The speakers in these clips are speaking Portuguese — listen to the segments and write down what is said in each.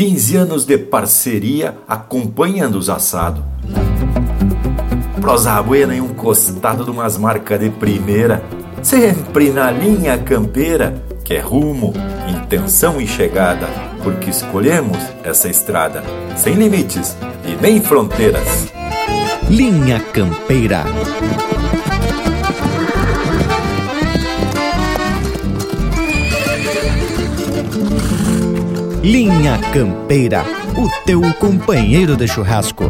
15 anos de parceria acompanhando os assados. Prosa buena costado de umas marcas de primeira, sempre na linha campeira, que é rumo, intenção e chegada, porque escolhemos essa estrada, sem limites e nem fronteiras. Linha Campeira. Linha Campeira, o teu companheiro de churrasco.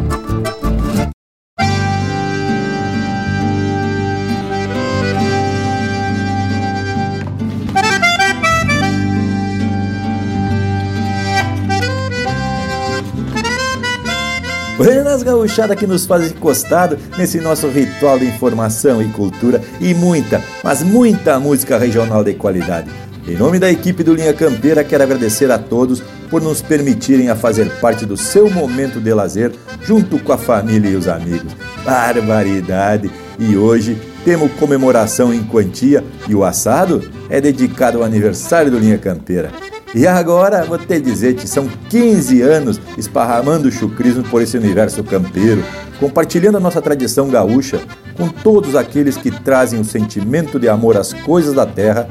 Buenas gauchada que nos faz encostado nesse nosso ritual de informação e cultura e muita, mas muita música regional de qualidade. Em nome da equipe do Linha Campeira, quero agradecer a todos por nos permitirem a fazer parte do seu momento de lazer junto com a família e os amigos. Barbaridade! E hoje temos comemoração em quantia e o assado é dedicado ao aniversário do Linha Campeira. E agora, vou te dizer que são 15 anos esparramando o chucrismo por esse universo campeiro, compartilhando a nossa tradição gaúcha com todos aqueles que trazem o sentimento de amor às coisas da terra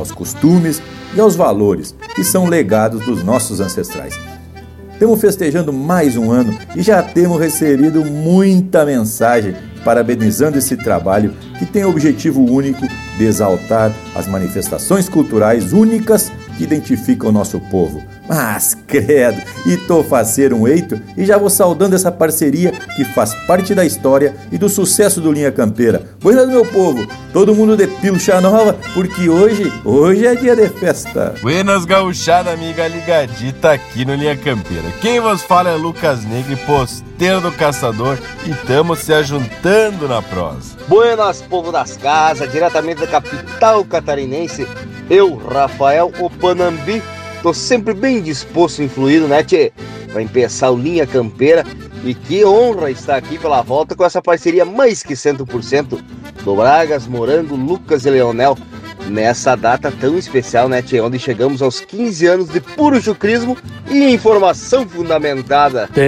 aos costumes e aos valores que são legados dos nossos ancestrais. Estamos festejando mais um ano e já temos recebido muita mensagem parabenizando esse trabalho que tem o objetivo único de exaltar as manifestações culturais únicas que identificam o nosso povo mas, credo, e tô fazer um eito e já vou saudando essa parceria que faz parte da história e do sucesso do Linha Campeira. Buenas, meu povo, todo mundo de pilcha nova, porque hoje, hoje é dia de festa. Buenas, gauchada amiga ligadita aqui no Linha Campeira. Quem vos fala é Lucas Negre, posteiro do Caçador, e estamos se ajuntando na prosa. Buenas, povo das casas, diretamente da capital catarinense, eu, Rafael Opanambi, Tô sempre bem disposto e influído, né, Tchê? Pra empeçar o Linha Campeira. E que honra estar aqui pela volta com essa parceria mais que 100% do Bragas, Morango, Lucas e Leonel. Nessa data tão especial, né, Tchê? Onde chegamos aos 15 anos de puro chucrismo e informação fundamentada.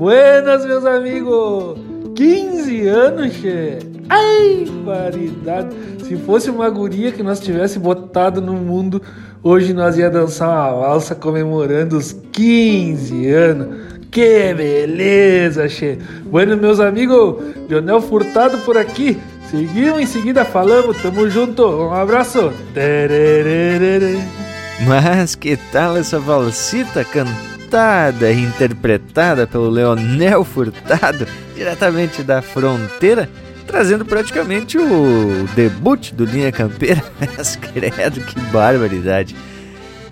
Buenas, meus amigos! 15 anos, che! Ai, variedade! Se fosse uma guria que nós tivesse botado no mundo, hoje nós ia dançar uma valsa comemorando os 15 anos. Que beleza, che! Bueno, meus amigos, Leonel Furtado por aqui. Seguimos em seguida falamos, tamo junto. Um abraço. Mas que tal essa valsita cantada? Cantada e interpretada pelo Leonel Furtado, diretamente da fronteira, trazendo praticamente o debut do Linha Campeira. Mas credo, que barbaridade!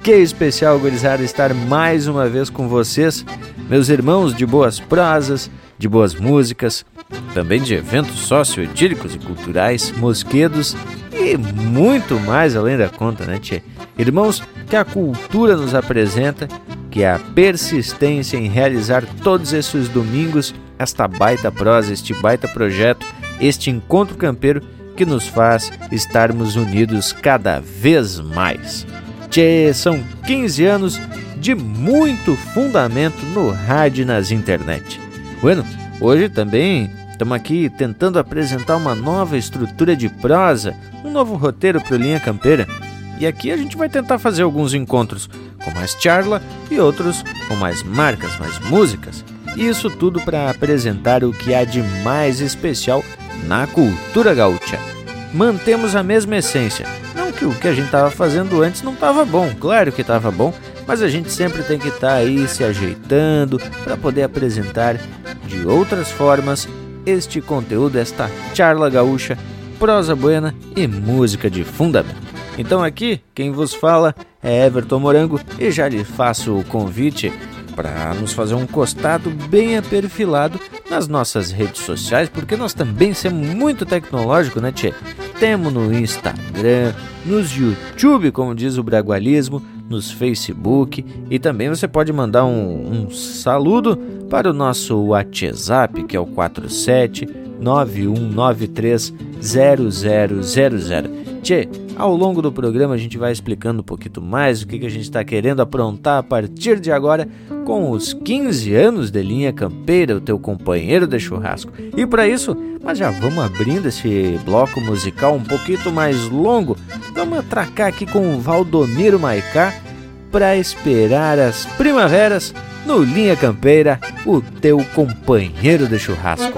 Que especial, gurizada, estar mais uma vez com vocês, meus irmãos de boas prosas, de boas músicas, também de eventos socioedílicos e culturais, mosquedos e muito mais além da conta, né, tchê? Irmãos que a cultura nos apresenta é a persistência em realizar todos esses domingos esta baita prosa, este baita projeto, este encontro campeiro que nos faz estarmos unidos cada vez mais. Tchê, são 15 anos de muito fundamento no rádio e nas internet. Bueno, hoje também estamos aqui tentando apresentar uma nova estrutura de prosa, um novo roteiro para o Linha Campeira. E aqui a gente vai tentar fazer alguns encontros com mais charla e outros com mais marcas, mais músicas. Isso tudo para apresentar o que há de mais especial na cultura gaúcha. Mantemos a mesma essência. Não que o que a gente estava fazendo antes não estava bom, claro que estava bom, mas a gente sempre tem que estar tá aí se ajeitando para poder apresentar de outras formas este conteúdo, esta charla gaúcha, prosa buena e música de fundamento. Então aqui quem vos fala é Everton Morango e já lhe faço o convite para nos fazer um costado bem aperfilado nas nossas redes sociais, porque nós também somos muito tecnológicos, né, Tchê? Temos no Instagram, nos YouTube, como diz o Bragualismo, nos Facebook e também você pode mandar um, um saludo para o nosso WhatsApp, que é o 47 9193 0000. Tchê, ao longo do programa a gente vai explicando um pouquinho mais o que, que a gente está querendo aprontar a partir de agora com os 15 anos de Linha Campeira, o teu companheiro de churrasco. E para isso, mas já vamos abrindo esse bloco musical um pouquinho mais longo, vamos atracar aqui com o Valdomiro Maicá para esperar as primaveras no Linha Campeira, o teu companheiro de churrasco.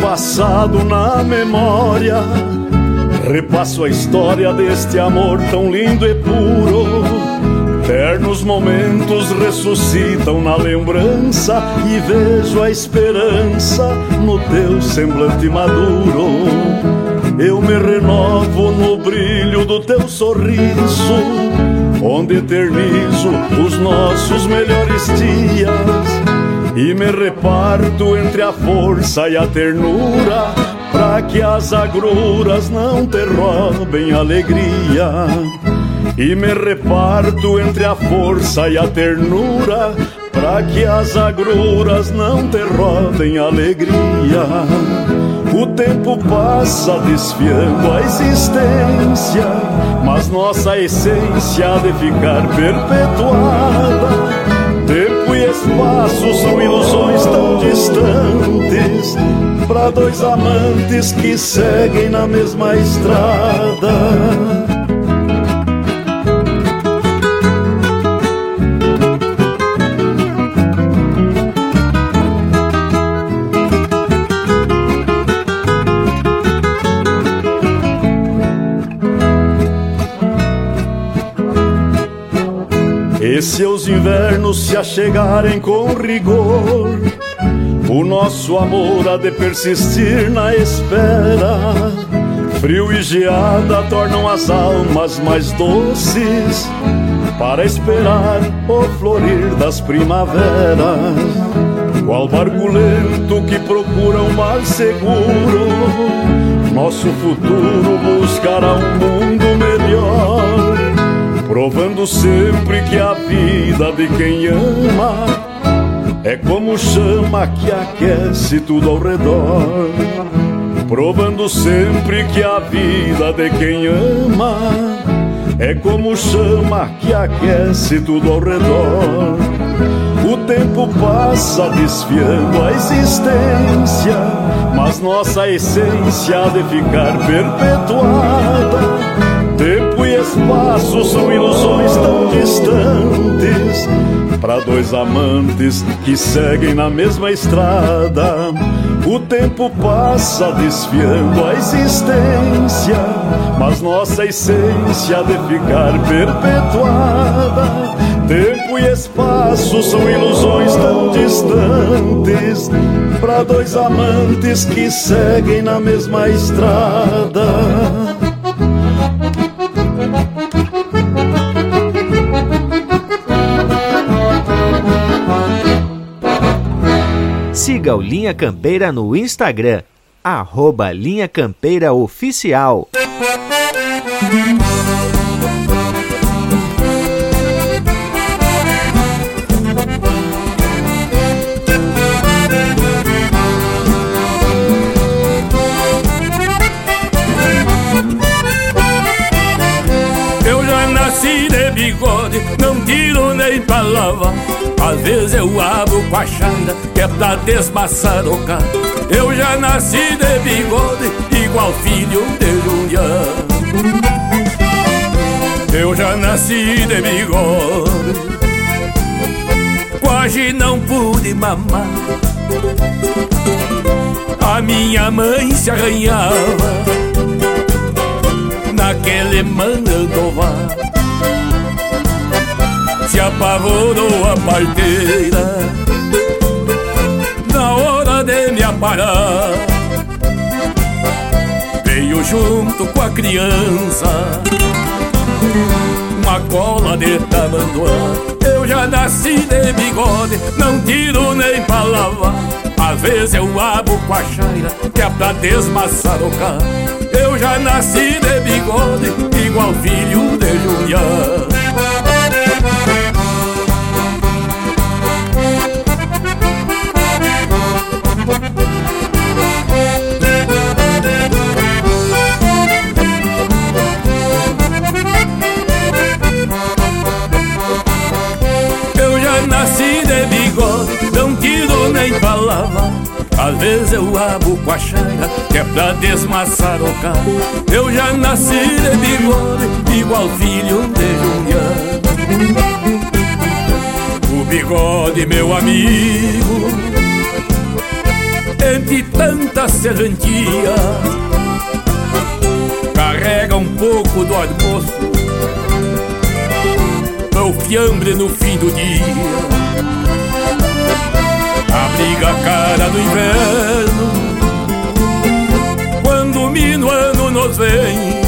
Passado na memória, repasso a história deste amor tão lindo e puro. Ternos momentos ressuscitam na lembrança e vejo a esperança no teu semblante maduro. Eu me renovo no brilho do teu sorriso, onde eternizo os nossos melhores dias e me reparto entre a força e a ternura, pra que as agruras não te roubem alegria. E me reparto entre a força e a ternura, pra que as agruras não te roubem alegria. O tempo passa desfiando a existência, mas nossa essência há de ficar perpetuada Espaço são ilusões tão distantes para dois amantes que seguem na mesma estrada. E seus invernos se achegarem com rigor, o nosso amor há de persistir na espera. Frio e geada tornam as almas mais doces para esperar o florir das primaveras. Qual barco lento que procura um mar seguro, nosso futuro buscará um mundo melhor provando sempre que a vida de quem ama é como chama que aquece tudo ao redor. Provando sempre que a vida de quem ama é como chama que aquece tudo ao redor. O tempo passa desfiando a existência, mas nossa essência há de ficar perpetuada Tempo e espaço são ilusões tão distantes para dois amantes que seguem na mesma estrada. O tempo passa desfiando a existência, mas nossa essência de ficar perpetuada. Tempo e espaço são ilusões tão distantes para dois amantes que seguem na mesma estrada. Siga o Linha Campeira no Instagram, arroba Linha Campeira Oficial. Eu já nasci de bigode, não tiro nem pra lavar às vezes eu abro com a chanda que é pra desmaçarocar Eu já nasci de bigode igual filho de Julián Eu já nasci de bigode. Quase não pude mamar. A minha mãe se arranhava Naquele mandovar se apavorou a parteira Na hora de me aparar Veio junto com a criança uma cola de tamanduá. Eu já nasci de bigode, não tiro nem pra lavar. Às vezes eu abo com a chaira, que é pra desmaçarocar. Eu já nasci de bigode, igual filho de Julián. Às vezes eu abo com a chaira Que é pra desmaçarocar Eu já nasci de bigode Igual filho de Juliano. O bigode, meu amigo Entre tanta serventia Carrega um pouco do almoço. Meu fiambre no fim do dia do inverno. Quando minuano nos vem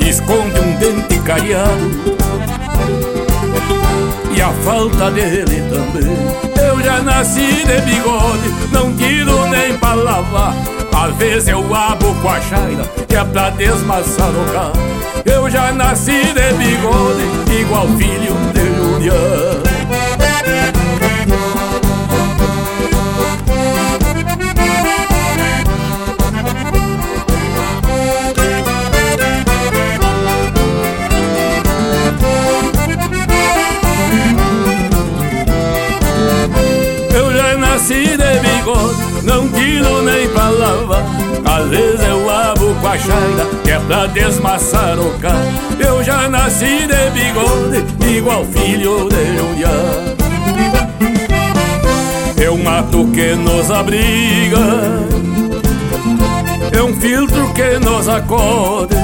Esconde um dente cariado. E a falta dele também. Eu já nasci de bigode Não tiro nem pra lavar. Às vezes eu abo com a chaira Que é pra desmaçar o carro Eu já nasci de bigode Igual filho de Juliano não tiro nem pra lavar. Às vezes eu abo com a chaira, que é pra desmaçar o carro. Eu já nasci de bigode, igual filho de Uriá. É um mato que nos abriga, é um filtro que nos acode.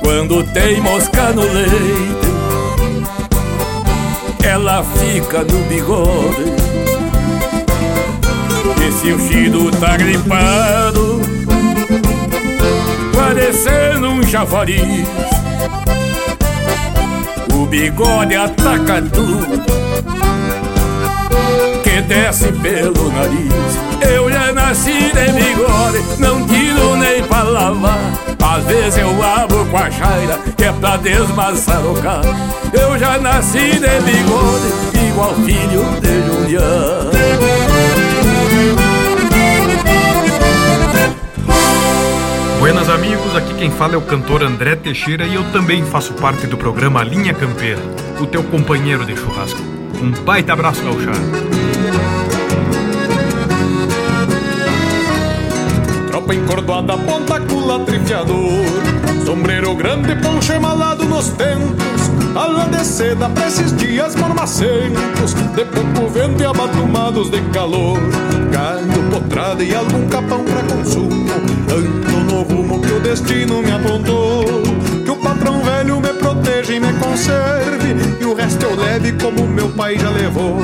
Quando tem mosca no leite, ela fica no bigode. Se o Chido tá gripado. Parecendo um chafariz O bigode ataca tudo Que desce pelo nariz. Eu já nasci de bigode Não tiro nem pra lavar. Às vezes eu abro com a chaira Que é pra desmaçar o carro Eu já nasci de bigode Igual filho de Juliano Buenas amigos, aqui quem fala é o cantor André Teixeira e eu também faço parte do programa Linha Campeira, o teu companheiro de churrasco. Um baita abraço, gauchado. Tropa encordoada, ponta cula, trifiador. Sombreiro grande, poncho emalado nos tentos. Ala de seda pra esses dias mormacentos De pouco vento e abatumados de calor. Gado, potrada e algum capão pra consumo destino me apontou. Que o patrão velho me proteja e me conserve. E o resto eu leve como meu pai já levou.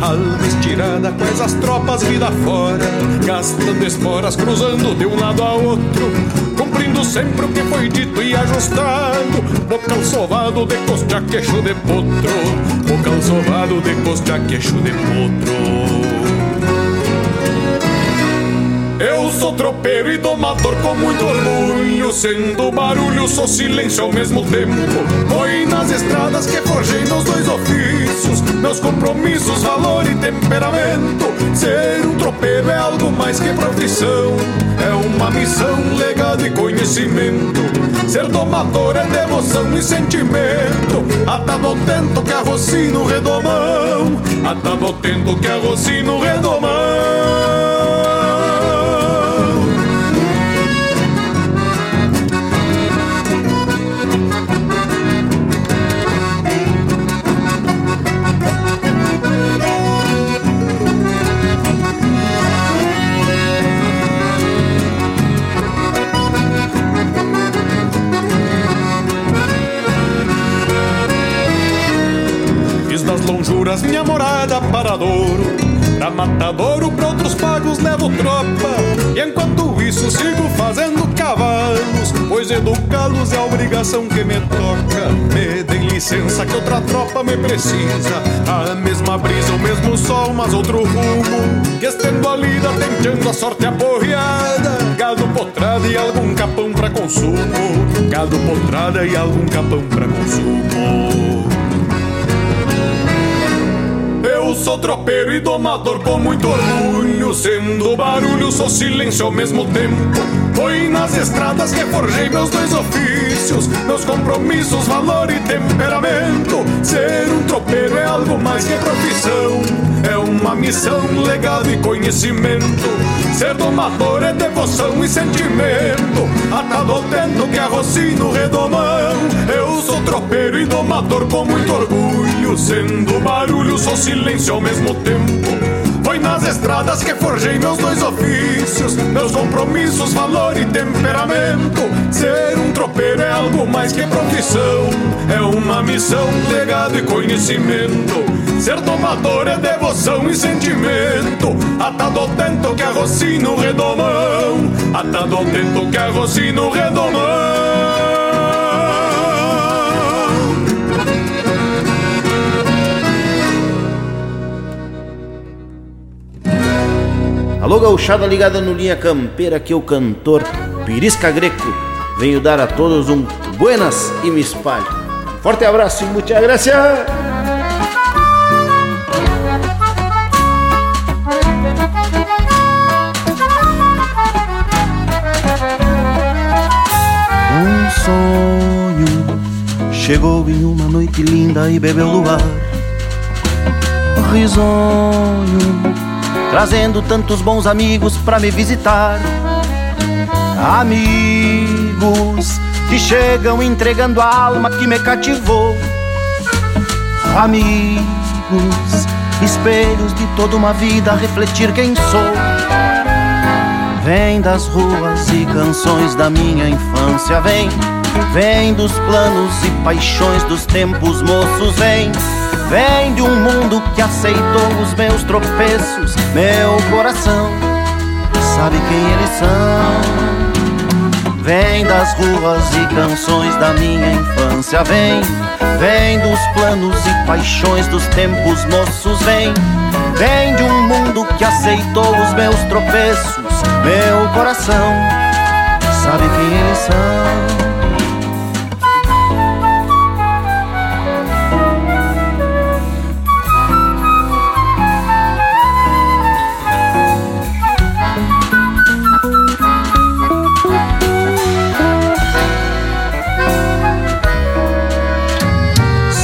Alma estirada com essas tropas vida fora. Gastando esporas, cruzando de um lado a outro. Cumprindo sempre o que foi dito e ajustado. Bocal sovado de costa queixo de potro. Bocal sovado de costa queixo de potro eu sou tropeiro e domador com muito orgulho Sendo barulho, sou silêncio ao mesmo tempo. Foi nas estradas que forjei meus dois ofícios Meus compromissos, valor e temperamento. Ser um tropeiro é algo mais que profissão É uma missão, legado e conhecimento. Ser domador é devoção e sentimento. Atado tento que arrocino redomão Atado tento que arrocino redomão lonjuras minha morada paradouro Da matadouro pra outros pagos levo tropa. E enquanto isso sigo fazendo cavalos Pois educá-los é a obrigação que me toca. Me deem licença que outra tropa me precisa. A mesma brisa, o mesmo sol, mas outro rumo. Que estendo a lida, tentando a sorte aporreada. Gado potrada e algum capão pra consumo. Gado potrada e algum capão pra consumo sou tropeiro e domador com muito orgulho Sendo barulho, sou silêncio ao mesmo tempo. Foi nas estradas que forjei meus dois ofícios Meus compromissos, valor e temperamento. Ser um tropeiro é algo mais que profissão É uma missão, legado e conhecimento. Ser domador é devoção e sentimento. Atado ao que arroci no redomão. Eu sou tropeiro e domador com muito orgulho. Sendo barulho, sou silêncio ao mesmo tempo. Foi nas estradas que forjei meus dois ofícios, meus compromissos, valor e temperamento. Ser um tropeiro é algo mais que profissão, é uma missão, legado e conhecimento. Ser tomador é devoção e sentimento, atado ao tento que arroci no redomão, atado ao tento que arroci no redomão. Alô, gauchada ligada no Linha Campeira, que o cantor Pirisca Greco venho dar a todos um buenas e me espalhe. Forte abraço e muita graça! Um sonho chegou em uma noite linda e bebeu luar. Risonho trazendo tantos bons amigos para me visitar. Amigos que chegam entregando a alma que me cativou. Amigos, espelhos de toda uma vida refletir quem sou. Vem das ruas e canções da minha infância, vem. Vem dos planos e paixões dos tempos moços, vem Vem de um mundo que aceitou os meus tropeços, meu coração sabe quem eles são. Vem das ruas e canções da minha infância, vem, vem dos planos e paixões dos tempos moços, vem, vem de um mundo que aceitou os meus tropeços, meu coração sabe quem eles são.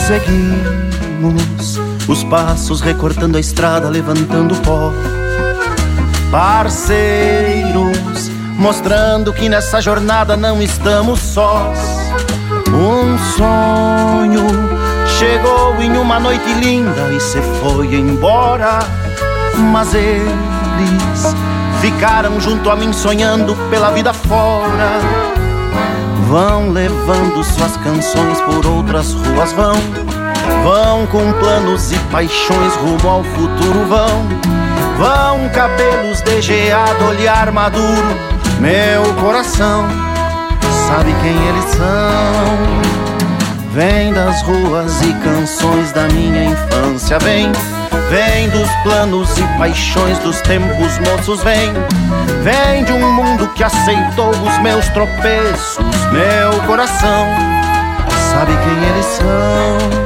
Seguimos os passos recortando a estrada, levantando pó. Parceiros, mostrando que nessa jornada não estamos sós. Um sonho chegou em uma noite linda e se foi embora. Mas eles ficaram junto a mim sonhando pela vida fora Vão levando suas canções por outras ruas, vão. Vão com planos e paixões rumo ao futuro, vão. Vão cabelos de geado, olhar maduro. Meu coração sabe quem eles são. Vem das ruas e canções da minha infância, vem Vem dos planos e paixões dos tempos moços, vem. Vem de um mundo que aceitou os meus tropeços. Meu coração sabe quem eles são.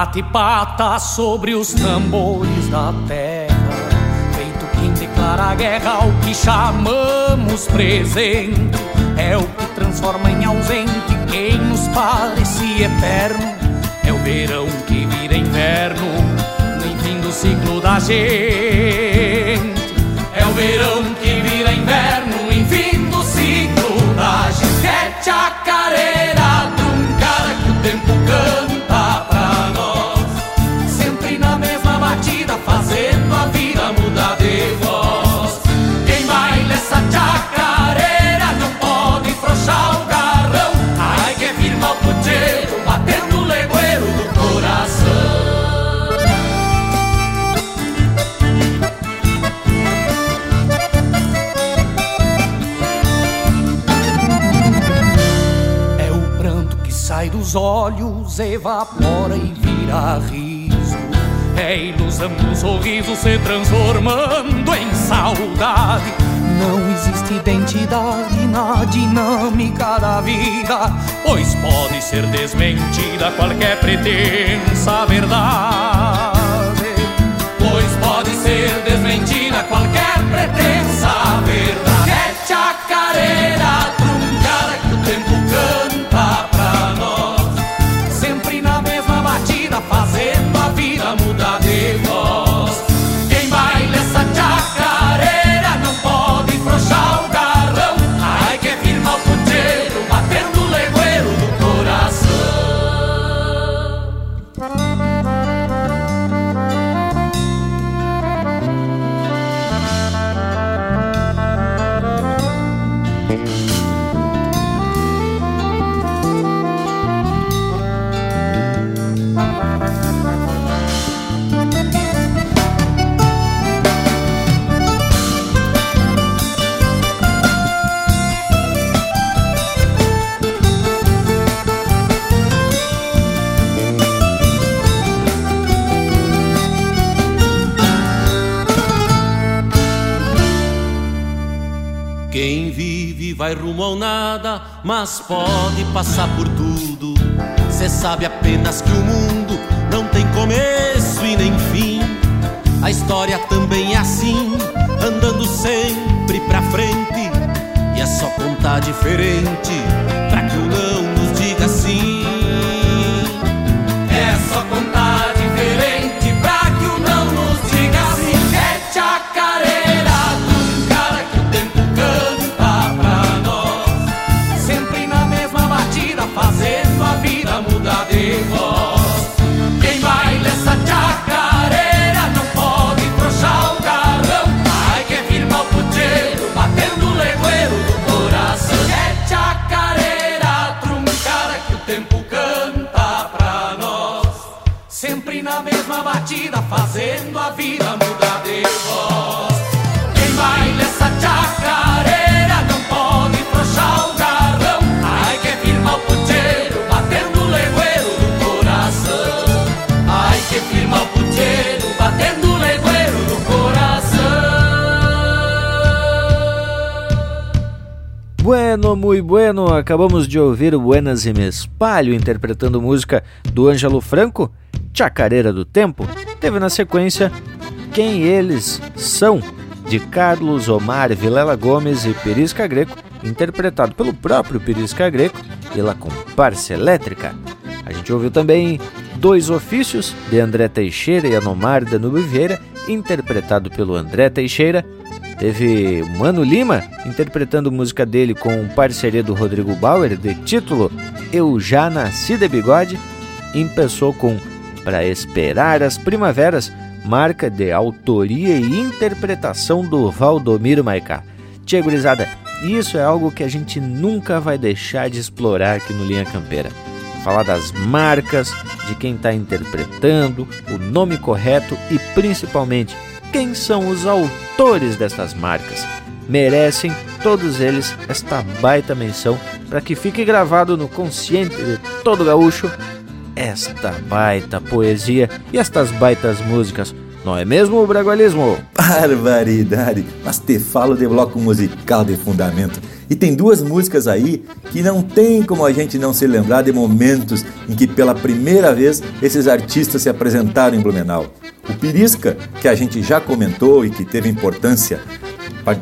Bate pata sobre os tambores da terra, feito quem declara guerra ao que chamamos presente, é o que transforma em ausente quem nos parece eterno, é o verão que vira inverno, no fim do ciclo da gente, é o verão que vira inverno, enfim do ciclo da gente, é chacareira, truncada que o tempo canta. Os olhos evapora e vira riso. É ilusão do sorriso se transformando em saudade. Não existe identidade na dinâmica da vida, pois pode ser desmentida qualquer pretensa verdade. Pois pode ser desmentida qualquer pretensa verdade. É chacareira vai rumo ao nada, mas pode passar por tudo. Cê sabe apenas que o mundo não tem começo e nem fim. A história também é assim, andando sempre pra frente. E é só contar diferente pra batida, fazendo a vida mudar de voz. Quem baila essa chacareira não pode frouxar o garrão. Ai que firma o puteiro, batendo o legueiro do coração. Ai que firma o puteiro, batendo o legueiro do coração. Bueno, muy bueno, acabamos de ouvir o Buenas e Me Espalho interpretando música do Ângelo Franco, Chacareira do Tempo. Teve na sequência Quem Eles São, de Carlos Omar Vilela Gomes e Perisca Greco, interpretado pelo próprio Perisca Greco pela comparsa elétrica. A gente ouviu também Dois Ofícios, de André Teixeira e Anomar Danube Vieira, interpretado pelo André Teixeira. Teve Mano Lima, interpretando música dele com parceria do Rodrigo Bauer, de título Eu Já Nasci de Bigode. Empeçou com Pra Esperar as Primaveras, marca de autoria e interpretação do Valdomiro Maicá. Tia gurizada, isso é algo que a gente nunca vai deixar de explorar aqui no Linha Campeira. Falar das marcas, de quem está interpretando, o nome correto e principalmente quem são os autores dessas marcas. Merecem todos eles esta baita menção para que fique gravado no consciente de todo gaúcho esta baita poesia e estas baitas músicas Não é mesmo, Bragualismo? Barbaridade! Mas te falo de bloco musical de fundamento. E tem duas músicas aí que não tem como a gente não se lembrar de momentos em que pela primeira vez esses artistas se apresentaram em Blumenau. O Pirisca, que a gente já comentou e que teve importância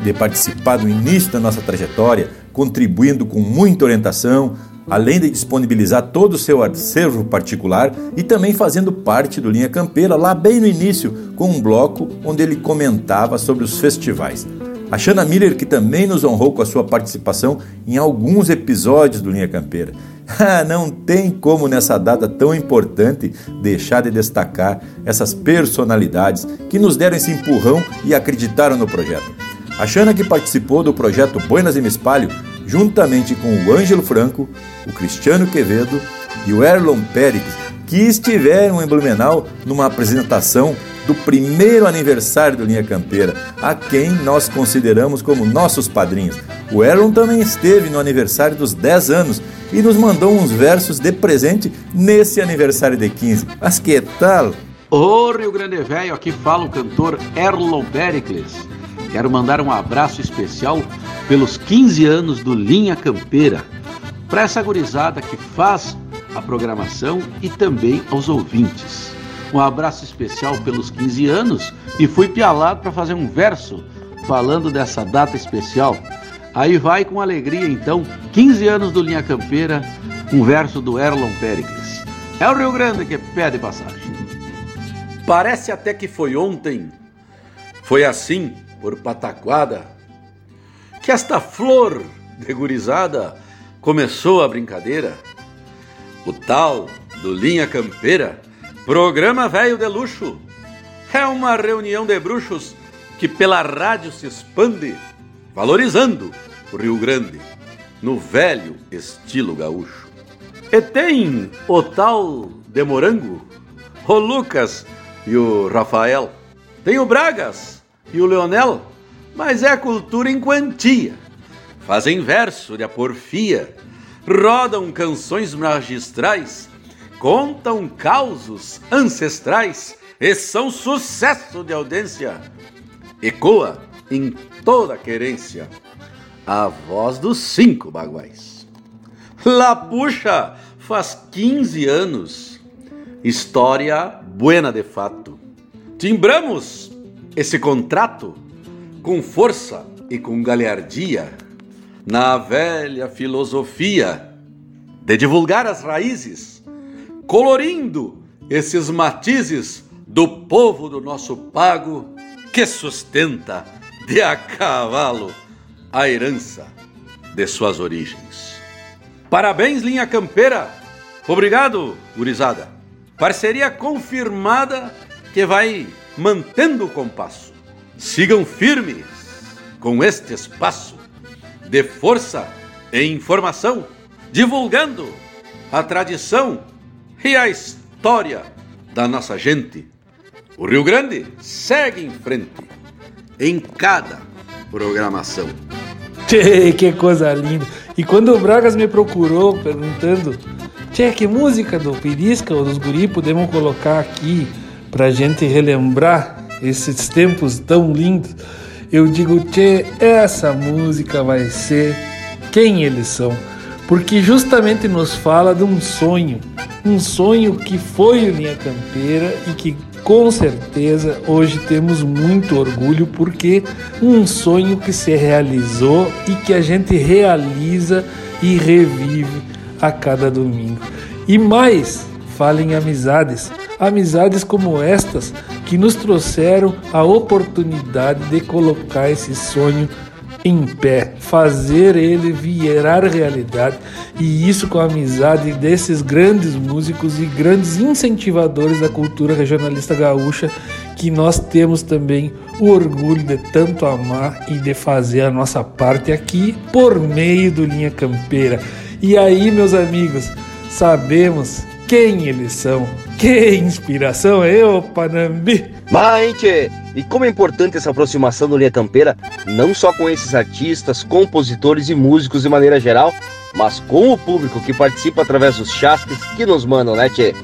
de participar do início da nossa trajetória, contribuindo com muita orientação, além de disponibilizar todo o seu acervo particular e também fazendo parte do Linha Campeira lá bem no início, com um bloco onde ele comentava sobre os festivais. A Shana Miller, que também nos honrou com a sua participação em alguns episódios do Linha Campeira. Ah, não tem como nessa data tão importante deixar de destacar essas personalidades que nos deram esse empurrão e acreditaram no projeto. A Xana que participou do projeto Buenas e Me Espalho, juntamente com o Ângelo Franco, o Cristiano Quevedo e o Erlon Pérez, que estiveram em Blumenau numa apresentação do primeiro aniversário do Linha Campeira, a quem nós consideramos como nossos padrinhos. O Erlon também esteve no aniversário dos 10 anos e nos mandou uns versos de presente nesse aniversário de 15. Mas que tal? Ô Rio Grande Velho, aqui fala o cantor Erlon Pericles. Quero mandar um abraço especial pelos 15 anos do Linha Campeira, para essa gurizada que faz a programação e também aos ouvintes. Um abraço especial pelos 15 anos e fui pialado para fazer um verso falando dessa data especial. Aí vai com alegria então, 15 anos do Linha Campeira, um verso do Erlon Pericles. É o Rio Grande que pede passagem. Parece até que foi ontem. Foi assim por pataquada, que esta flor degurizada começou a brincadeira. O tal do Linha Campeira, programa velho de luxo, é uma reunião de bruxos que pela rádio se expande, valorizando o Rio Grande no velho estilo gaúcho. E tem o tal de Morango, o Lucas e o Rafael. Tem o Bragas, e o Leonel, mas é cultura em quantia. Fazem verso de aporfia, rodam canções magistrais, contam causos ancestrais e são sucesso de audiência. Ecoa em toda querência a voz dos cinco baguais. La Puxa faz 15 anos, história buena de fato. Timbramos esse contrato com força e com galhardia na velha filosofia de divulgar as raízes, colorindo esses matizes do povo do nosso pago que sustenta de a cavalo a herança de suas origens. Parabéns, linha campeira! Obrigado, gurizada! Parceria confirmada que vai mantendo o compasso. Sigam firmes com este espaço de força e informação, divulgando a tradição e a história da nossa gente. O Rio Grande segue em frente em cada programação. Tchê, que coisa linda! E quando o Bragas me procurou perguntando, Tchê, que música do Pirisca ou dos Guri podemos colocar aqui? para gente relembrar esses tempos tão lindos, eu digo que essa música vai ser quem eles são, porque justamente nos fala de um sonho, um sonho que foi o Linha Campeira e que com certeza hoje temos muito orgulho porque um sonho que se realizou e que a gente realiza e revive a cada domingo. E mais, fala em amizades amizades como estas que nos trouxeram a oportunidade de colocar esse sonho em pé, fazer ele virar realidade e isso com a amizade desses grandes músicos e grandes incentivadores da cultura regionalista gaúcha que nós temos também o orgulho de tanto amar e de fazer a nossa parte aqui por meio do Linha Campeira. E aí, meus amigos, sabemos quem eles são, que inspiração, eu, Panambi! Mas, e como é importante essa aproximação do Linha Campeira, não só com esses artistas, compositores e músicos de maneira geral, mas com o público que participa através dos chasques que nos mandam, né, tchê?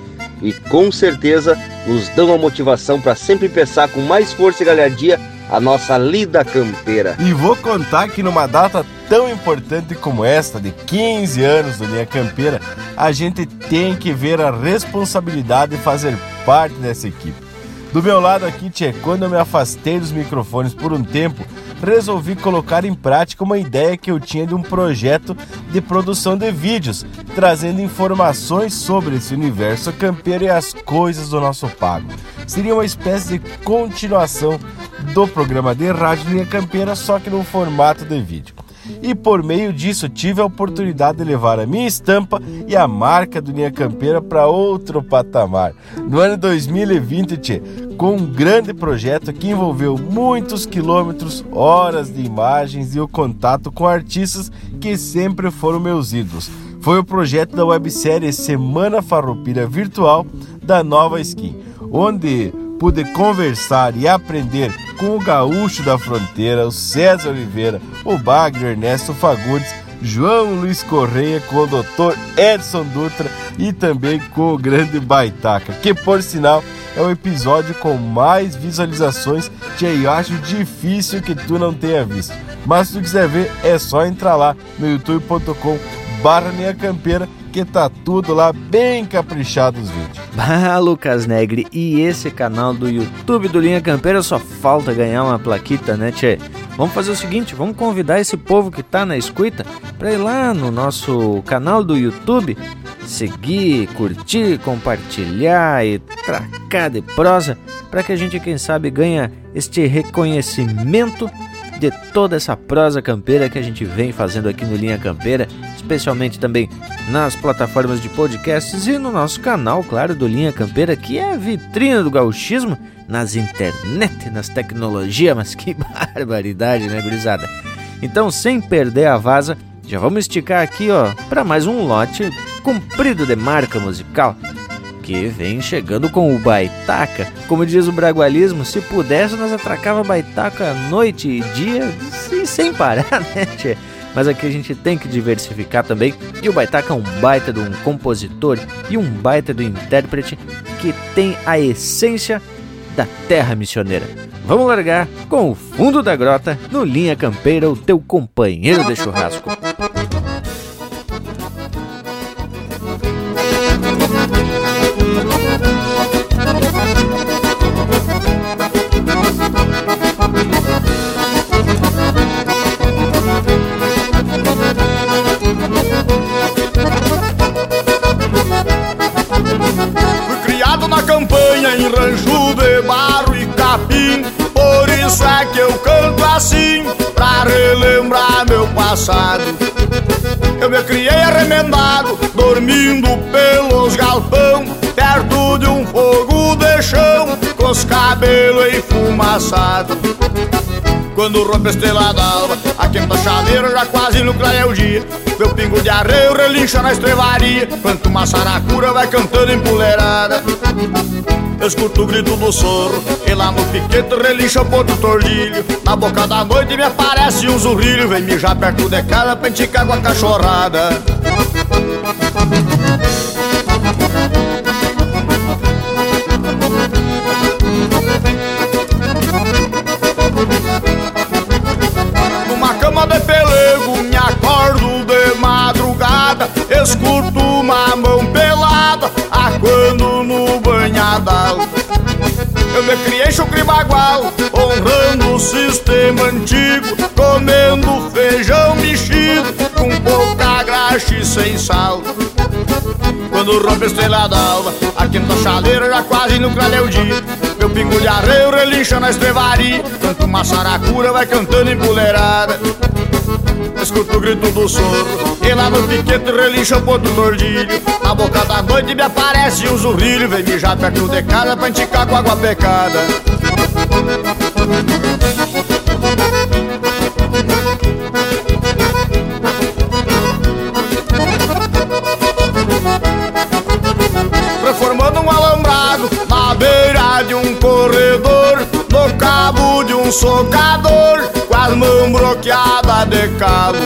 e com certeza nos dão a motivação para sempre pensar com mais força e galhardia a nossa lida campeira. E vou contar que numa data tão importante como esta, de 15 anos do Linha Campeira, a gente tem que ver a responsabilidade de fazer parte dessa equipe. Do meu lado aqui, Tchê, quando eu me afastei dos microfones por um tempo, resolvi colocar em prática uma ideia que eu tinha de um projeto de produção de vídeos, trazendo informações sobre esse universo campeiro e as coisas do nosso pago. Seria uma espécie de continuação do programa de rádio Linha Campeira, só que no formato de vídeo e por meio disso tive a oportunidade de levar a minha estampa e a marca do Linha Campeira para outro patamar. No ano 2020, tchê, com um grande projeto que envolveu muitos quilômetros, horas de imagens e o contato com artistas que sempre foram meus ídolos. Foi o projeto da websérie Semana Farroupilha Virtual da Nova Skin, onde pude conversar e aprender com o gaúcho da fronteira, o César Oliveira, o Bagre Ernesto Fagundes, João Luiz Correia, com o Dr. Edson Dutra e também com o grande Baitaca, que por sinal é o episódio com mais visualizações que eu acho difícil que tu não tenha visto. Mas se tu quiser ver, é só entrar lá no youtube.com barra Campeira que tá tudo lá bem caprichado os vídeos. Ah, Lucas Negre, e esse canal do YouTube do Linha Campeira só falta ganhar uma plaquita, né, Tchê? Vamos fazer o seguinte, vamos convidar esse povo que tá na escuta para ir lá no nosso canal do YouTube, seguir, curtir, compartilhar e tracar de prosa para que a gente, quem sabe, ganha este reconhecimento de toda essa prosa campeira que a gente vem fazendo aqui no Linha Campeira, especialmente também nas plataformas de podcasts e no nosso canal, claro, do Linha Campeira, que é a vitrine do gauchismo nas internet, nas tecnologias, mas que barbaridade, né, gurizada? Então, sem perder a vaza, já vamos esticar aqui, ó, para mais um lote comprido de marca musical que vem chegando com o Baitaca. Como diz o bragualismo, se pudesse nós atracava Baitaca noite e dia sem parar, né, tchê? Mas aqui a gente tem que diversificar também. E o Baitaca é um baita de um compositor e um baita do intérprete que tem a essência da terra missioneira. Vamos largar com o fundo da grota no Linha Campeira, o teu companheiro de churrasco. Fui criado na campanha em rancho de barro e capim. Por isso é que eu canto assim Pra relembrar meu passado. Eu me criei arremendado Dormindo pelos galpão Perto de um fogo de chão Com os cabelos enfumaçados quando rompe a estrela d'alva A quenta chaleira já quase no clareia o dia. Meu pingo de arreio relincha na estrevaria Quanto uma saracura vai cantando empoleirada Eu escuto o grito do soro E lá no piquete relincha o ponto tordilho. Na boca da noite me aparece um zurrilho Vem mijar perto de casa pra enticar com a cachorrada. Numa de pelego me acordo de madrugada Escuto uma mão pelada Aquando no banhadal. Eu me criei chucre bagual Honrando o sistema antigo Comendo feijão mexido Com pouca e sem sal. Quando rompe a estrela d'alva A quinta chaleira já quase clareia o dia Meu pingo de arreio relincha na estrevaria. Tanto uma saracura vai cantando empoleirada. Escuto o grito do soro E lá no piquete relincha o ponto tordilho. Na boca da noite me aparece um zurrilho Vem mijar perto de casa pra enticar com água pecada Reformando um alambrado na beira de um corredor No cabo de um socador Com as mãos bloqueadas de cabo.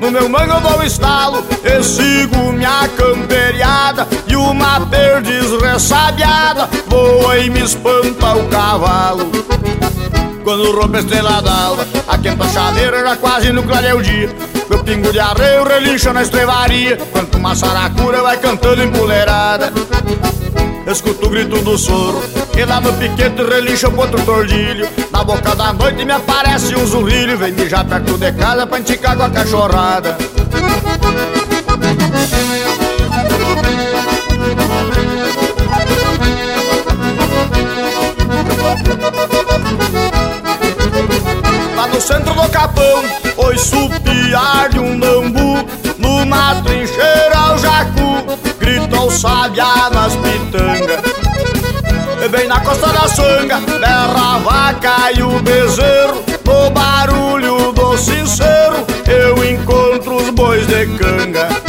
No meu mango eu dou estalo E sigo minha camperiada E uma perdiz ressabiada Voa e me espanta o cavalo quando rompe a estrela d'alva a chaveira já quase no clareio dia. Meu pingo de arreio relincha na estrevaria. Quanto uma saracura vai cantando empoleirada. Escuto o grito do soro. E lá no piquete relincha outro tordilho. Na boca da noite me aparece um zurrilho. Vem mijar perto de casa pra enticar com a cachorrada no centro do capão, oi supiar de um nambu Numa trincheira o jacu, grita o sabiá nas pitangas. E vem na costa da sanga, berra a vaca e o bezerro No barulho do sincero, eu encontro os bois de canga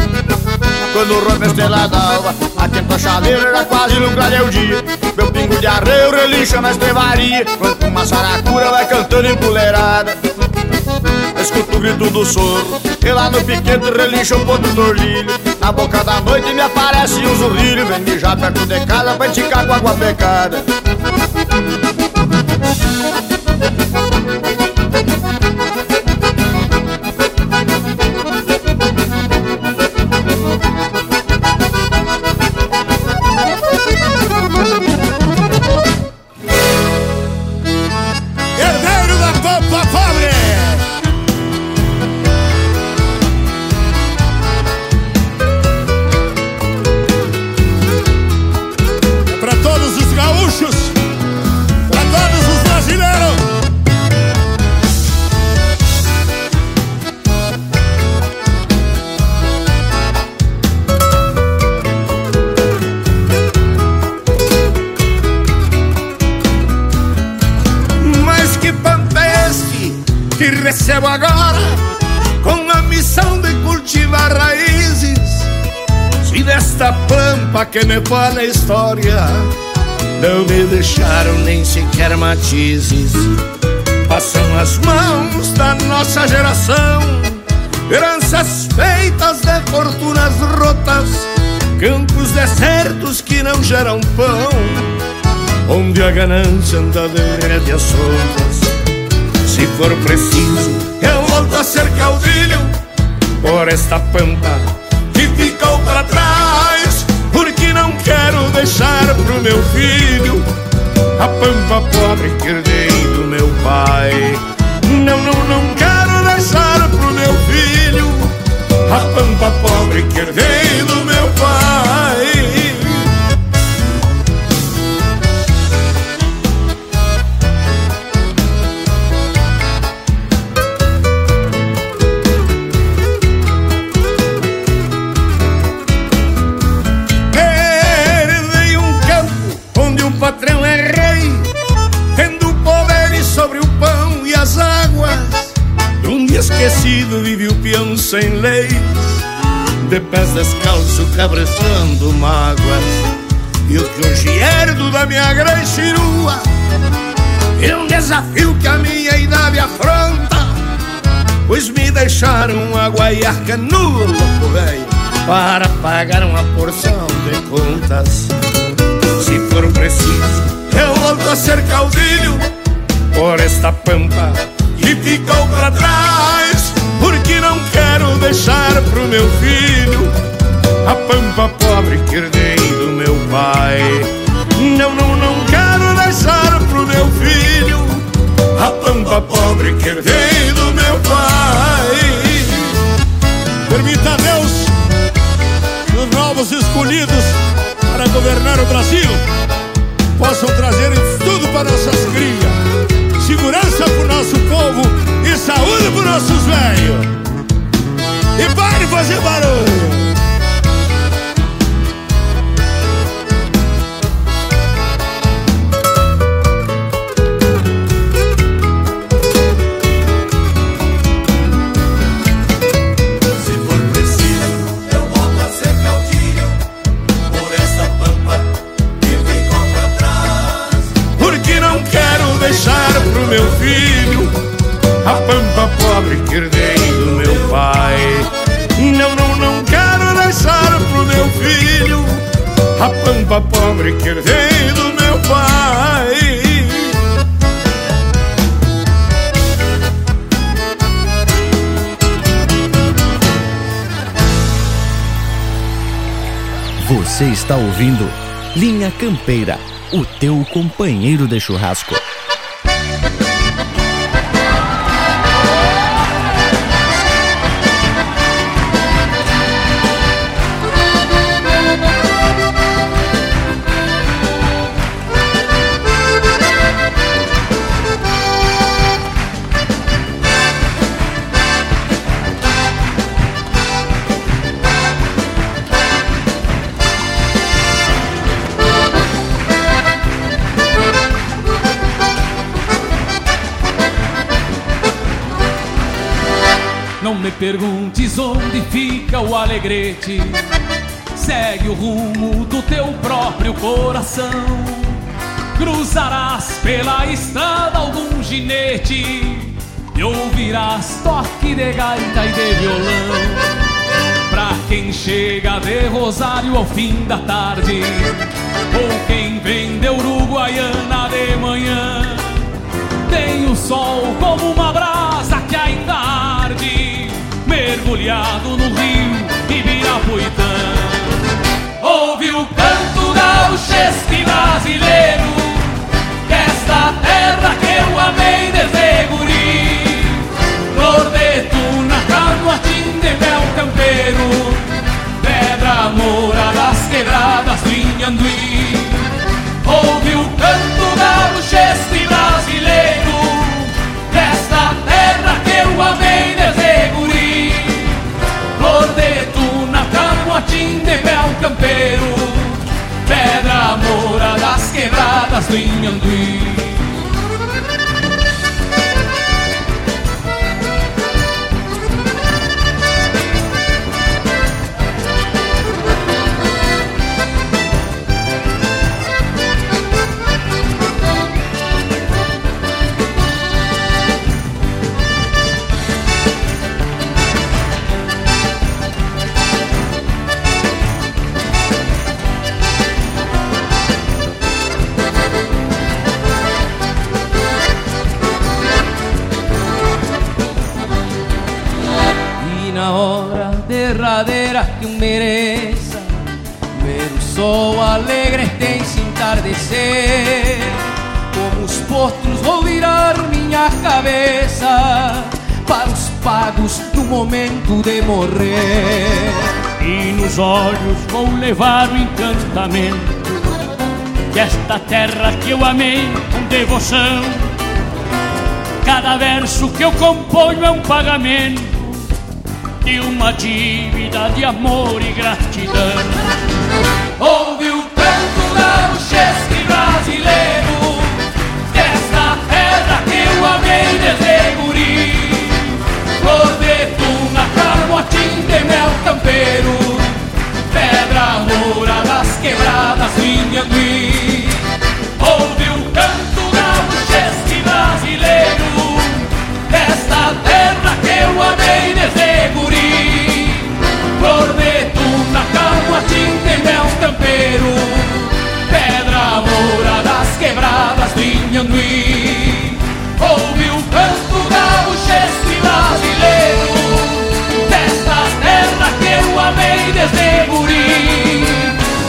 quando rompe a estrela d'alva Atento a chaveira, já quase no clareio o dia Meu pingo de arreio relincha na estrevaria. Quanto uma saracura vai cantando empoleirada Escuto o grito do soro E lá no piquete relincha um ponto tordilho Na boca da noite me aparece um zurrilho. Vem mijar perto de casa pra enticar com água pecada recebo agora Com a missão de cultivar raízes Se desta pampa que me fala a história Não me deixaram nem sequer matizes Passam as mãos da nossa geração Heranças feitas de fortunas rotas Campos desertos que não geram pão onde a ganância anda de rédeas soltas. For preciso, eu volto a ser caudilho por esta pampa que ficou para trás, porque não quero deixar pro meu filho a pampa pobre que herdei do meu pai. Não, não, não quero deixar pro meu filho a pampa pobre que herdei do meu pai. Sem leis, de pés descalço cabreçando mágoas. E o que hoje herdo da minha grande chirua é um desafio que a minha idade afronta, pois me deixaram a guaiaca louco velho para pagar uma porção de contas. Se for preciso, eu volto a ser caudilho por esta pampa que ficou para trás, porque não quero deixar pro meu filho a pampa pobre que herdei do meu pai. Não, não, não quero deixar pro meu filho a pampa pobre que herdei do meu pai. Permita a Deus que os novos escolhidos para governar o Brasil possam trazer tudo para nossas crias. Segurança para o nosso povo saúde para os nossos velhos. E pare de fazer barulho. Herdei do meu pai. Você está ouvindo Linha Campeira, o teu companheiro de churrasco. Perguntes onde fica o alegrete. Segue o rumo do teu próprio coração. Cruzarás pela estrada algum ginete e ouvirás toque de gaita e de violão. Pra quem chega de Rosário ao fim da tarde, ou quem vem de Uruguaiana de manhã, tem o sol como uma brasa mergulhado no rio Ibirapuitã. Ouve o canto gauchesco e brasileiro, desta terra que eu amei desde guri. Flor de tuna, canoatim de mel campeiro, pedra moura das quebradas do Inhanduí. Ouve o canto gauchesco camotim de mel campeiro Pedra moura das quebradas do Inhanduí momento de morrer. E nos olhos vou levar o encantamento Que esta terra que eu amei com devoção. Cada verso que eu componho é um pagamento De uma dívida de amor e gratidão. Ouve o canto gauchesco e brasileiro Desta terra que eu amei desde motim de mel campeiro, pedra loura das quebradas Inhanguí Ouve o canto gaúchesque brasileiro, desta terra que eu amei desde guri. Flor de tuna, camuatim mel campeiro, pedra loura das quebradas Inhanguí Desde de guri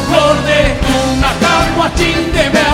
Flor de cuna, carmoatín de mel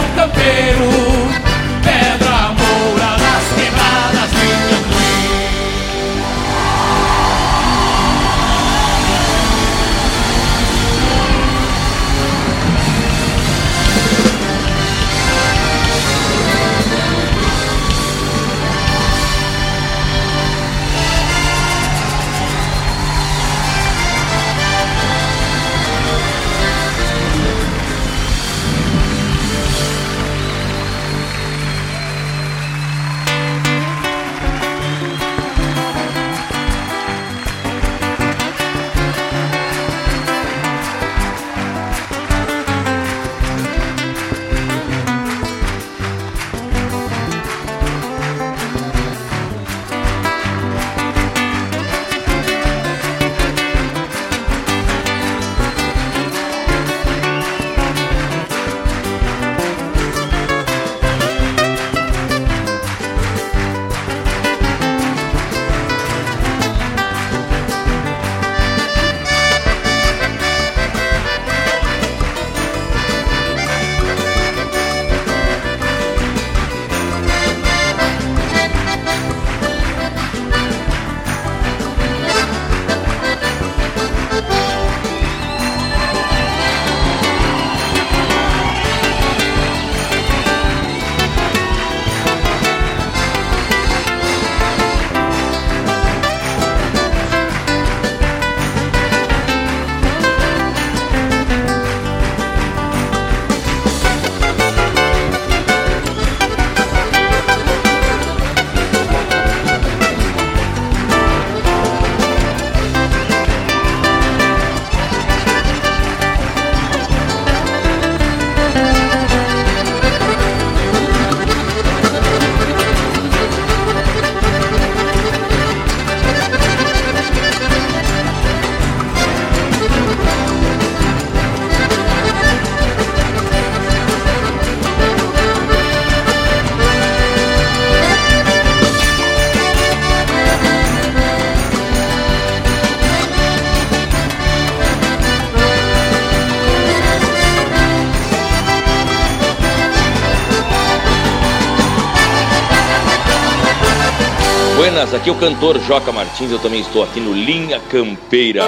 aqui é o cantor Joca Martins, eu também estou aqui no Linha Campeira.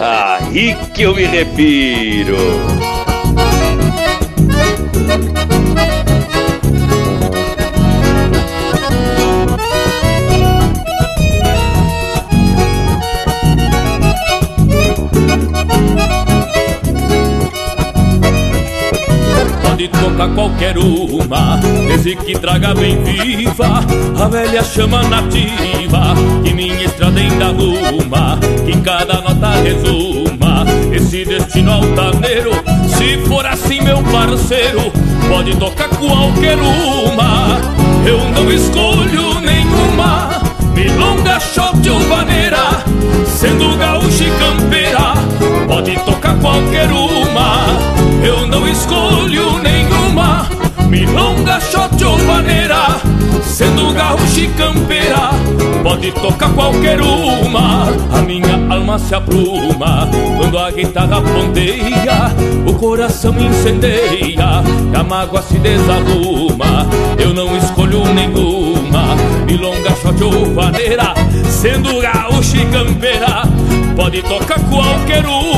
Aí que eu me refiro. Tocar qualquer uma, desde que traga bem viva a velha chama nativa que minha estrada ainda arruma, que cada nota resuma esse destino altaneiro. Se for assim, meu parceiro, pode tocar qualquer uma, eu não escolho nenhuma. Milonga, shot ou vaneira, sendo gaúcha e campeira, pode tocar qualquer uma, eu não escolho nenhuma. Milonga, shot ou vaneira, sendo gaúcha e campeira, pode tocar qualquer uma. A minha alma se apruma quando a guitarra ponteia, o coração incendeia, e a mágoa se desarruma. Eu não escolho nenhuma, milonga, shot ou vaneira, sendo gaúcha e campeira, pode tocar qualquer uma.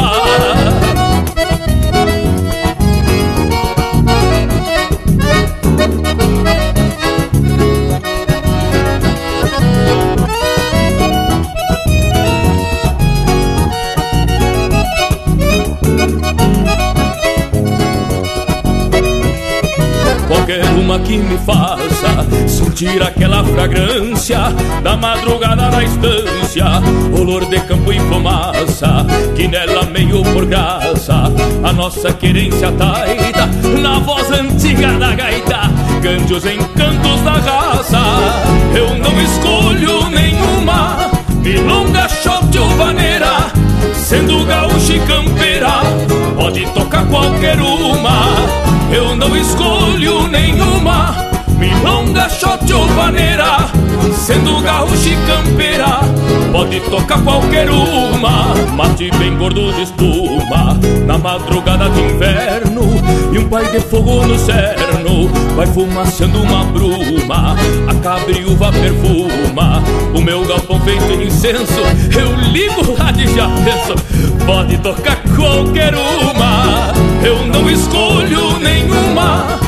Que me faça sentir aquela fragrância da madrugada na estância, olor de campo e fumaça, que nela meio por graça a nossa querência taita na voz antiga da gaita, cante os encantos da raça. Eu não escolho nenhuma milonga, shot ou vaneira, sendo gaúcha e campeira, pode tocar qualquer uma. Eu não escolho nenhuma Milonga, shot ou vaneira Sendo gaúcha e campeira Pode tocar qualquer uma Mate bem gordo de espuma Na madrugada de inverno E um pai de fogo no cerno Vai fumaçando uma bruma A cabriúva perfuma O meu galpão feito em incenso Eu ligo lá de já penso Pode tocar qualquer uma Eu não escolho nenhuma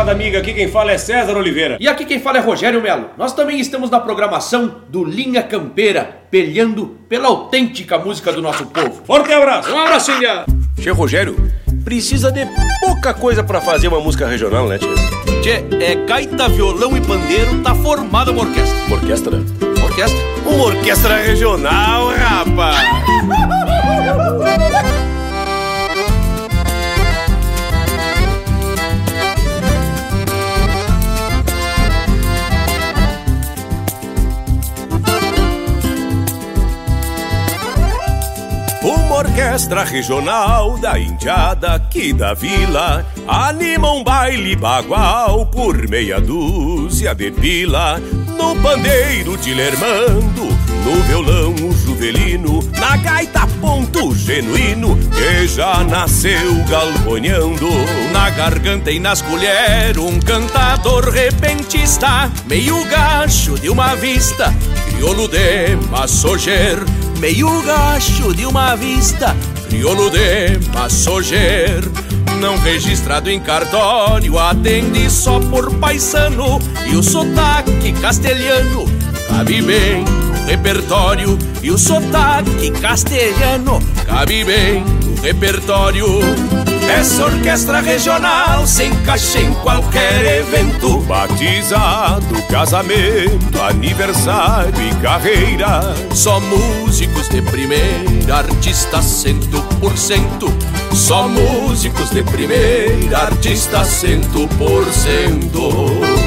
Gauchada amiga, aqui quem fala é César Oliveira. E aqui quem fala é Rogério Melo. Nós também estamos na programação do Linha Campeira, pelhando pela autêntica música do nosso povo. Forte abraço! Um abracinha! Tchê Rogério, precisa de pouca coisa pra fazer uma música regional, né, tchê? Tchê, é gaita, violão e pandeiro, tá formada uma orquestra. Uma orquestra? Orquestra? Uma orquestra regional, rapaz! Uma orquestra regional da Indiada aqui da vila Anima um baile bagual por meia dúzia de pila. No pandeiro de Lermando, no violão o juvelino Na gaita ponto genuíno. Que já nasceu galponhando Na garganta e nas colheres um cantador repentista. Meio gacho de uma vista, crioulo de massoger Meio gacho de uma vista, crioulo de massoger Não registrado em cartório, atende só por paisano E o sotaque castelhano cabe bem no repertório e o sotaque castelhano cabe bem no repertório. Essa orquestra regional se encaixa em qualquer evento. Batizado, casamento, aniversário e carreira. Só músicos de primeira, artistas cento por cento. Só músicos de primeira, artistas cento por cento.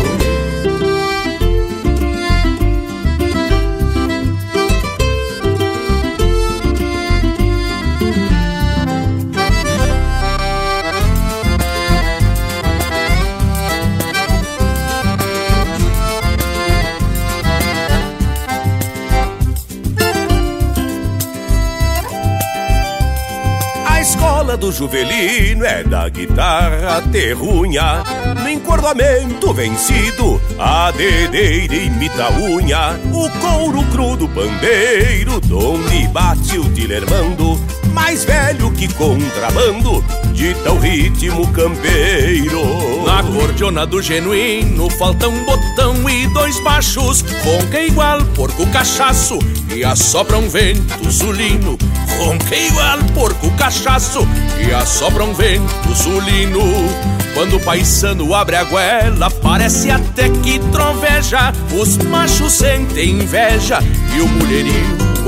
Do Juvelino é da guitarra terrunha. No encordoamento vencido, a dedeira imita a unha. O couro cru do pandeiro, donde bate o dilermando. Mais velho que contrabando, dita o ritmo campeiro. Na cordiona do genuíno, falta um botão e dois baixos. Ronca igual porco cachaço e assopra um vento sulino. Ronca igual porco cachaço e assopra um vento sulino. Quando o paisano abre a goela, parece até que troveja. Os machos sentem inveja e o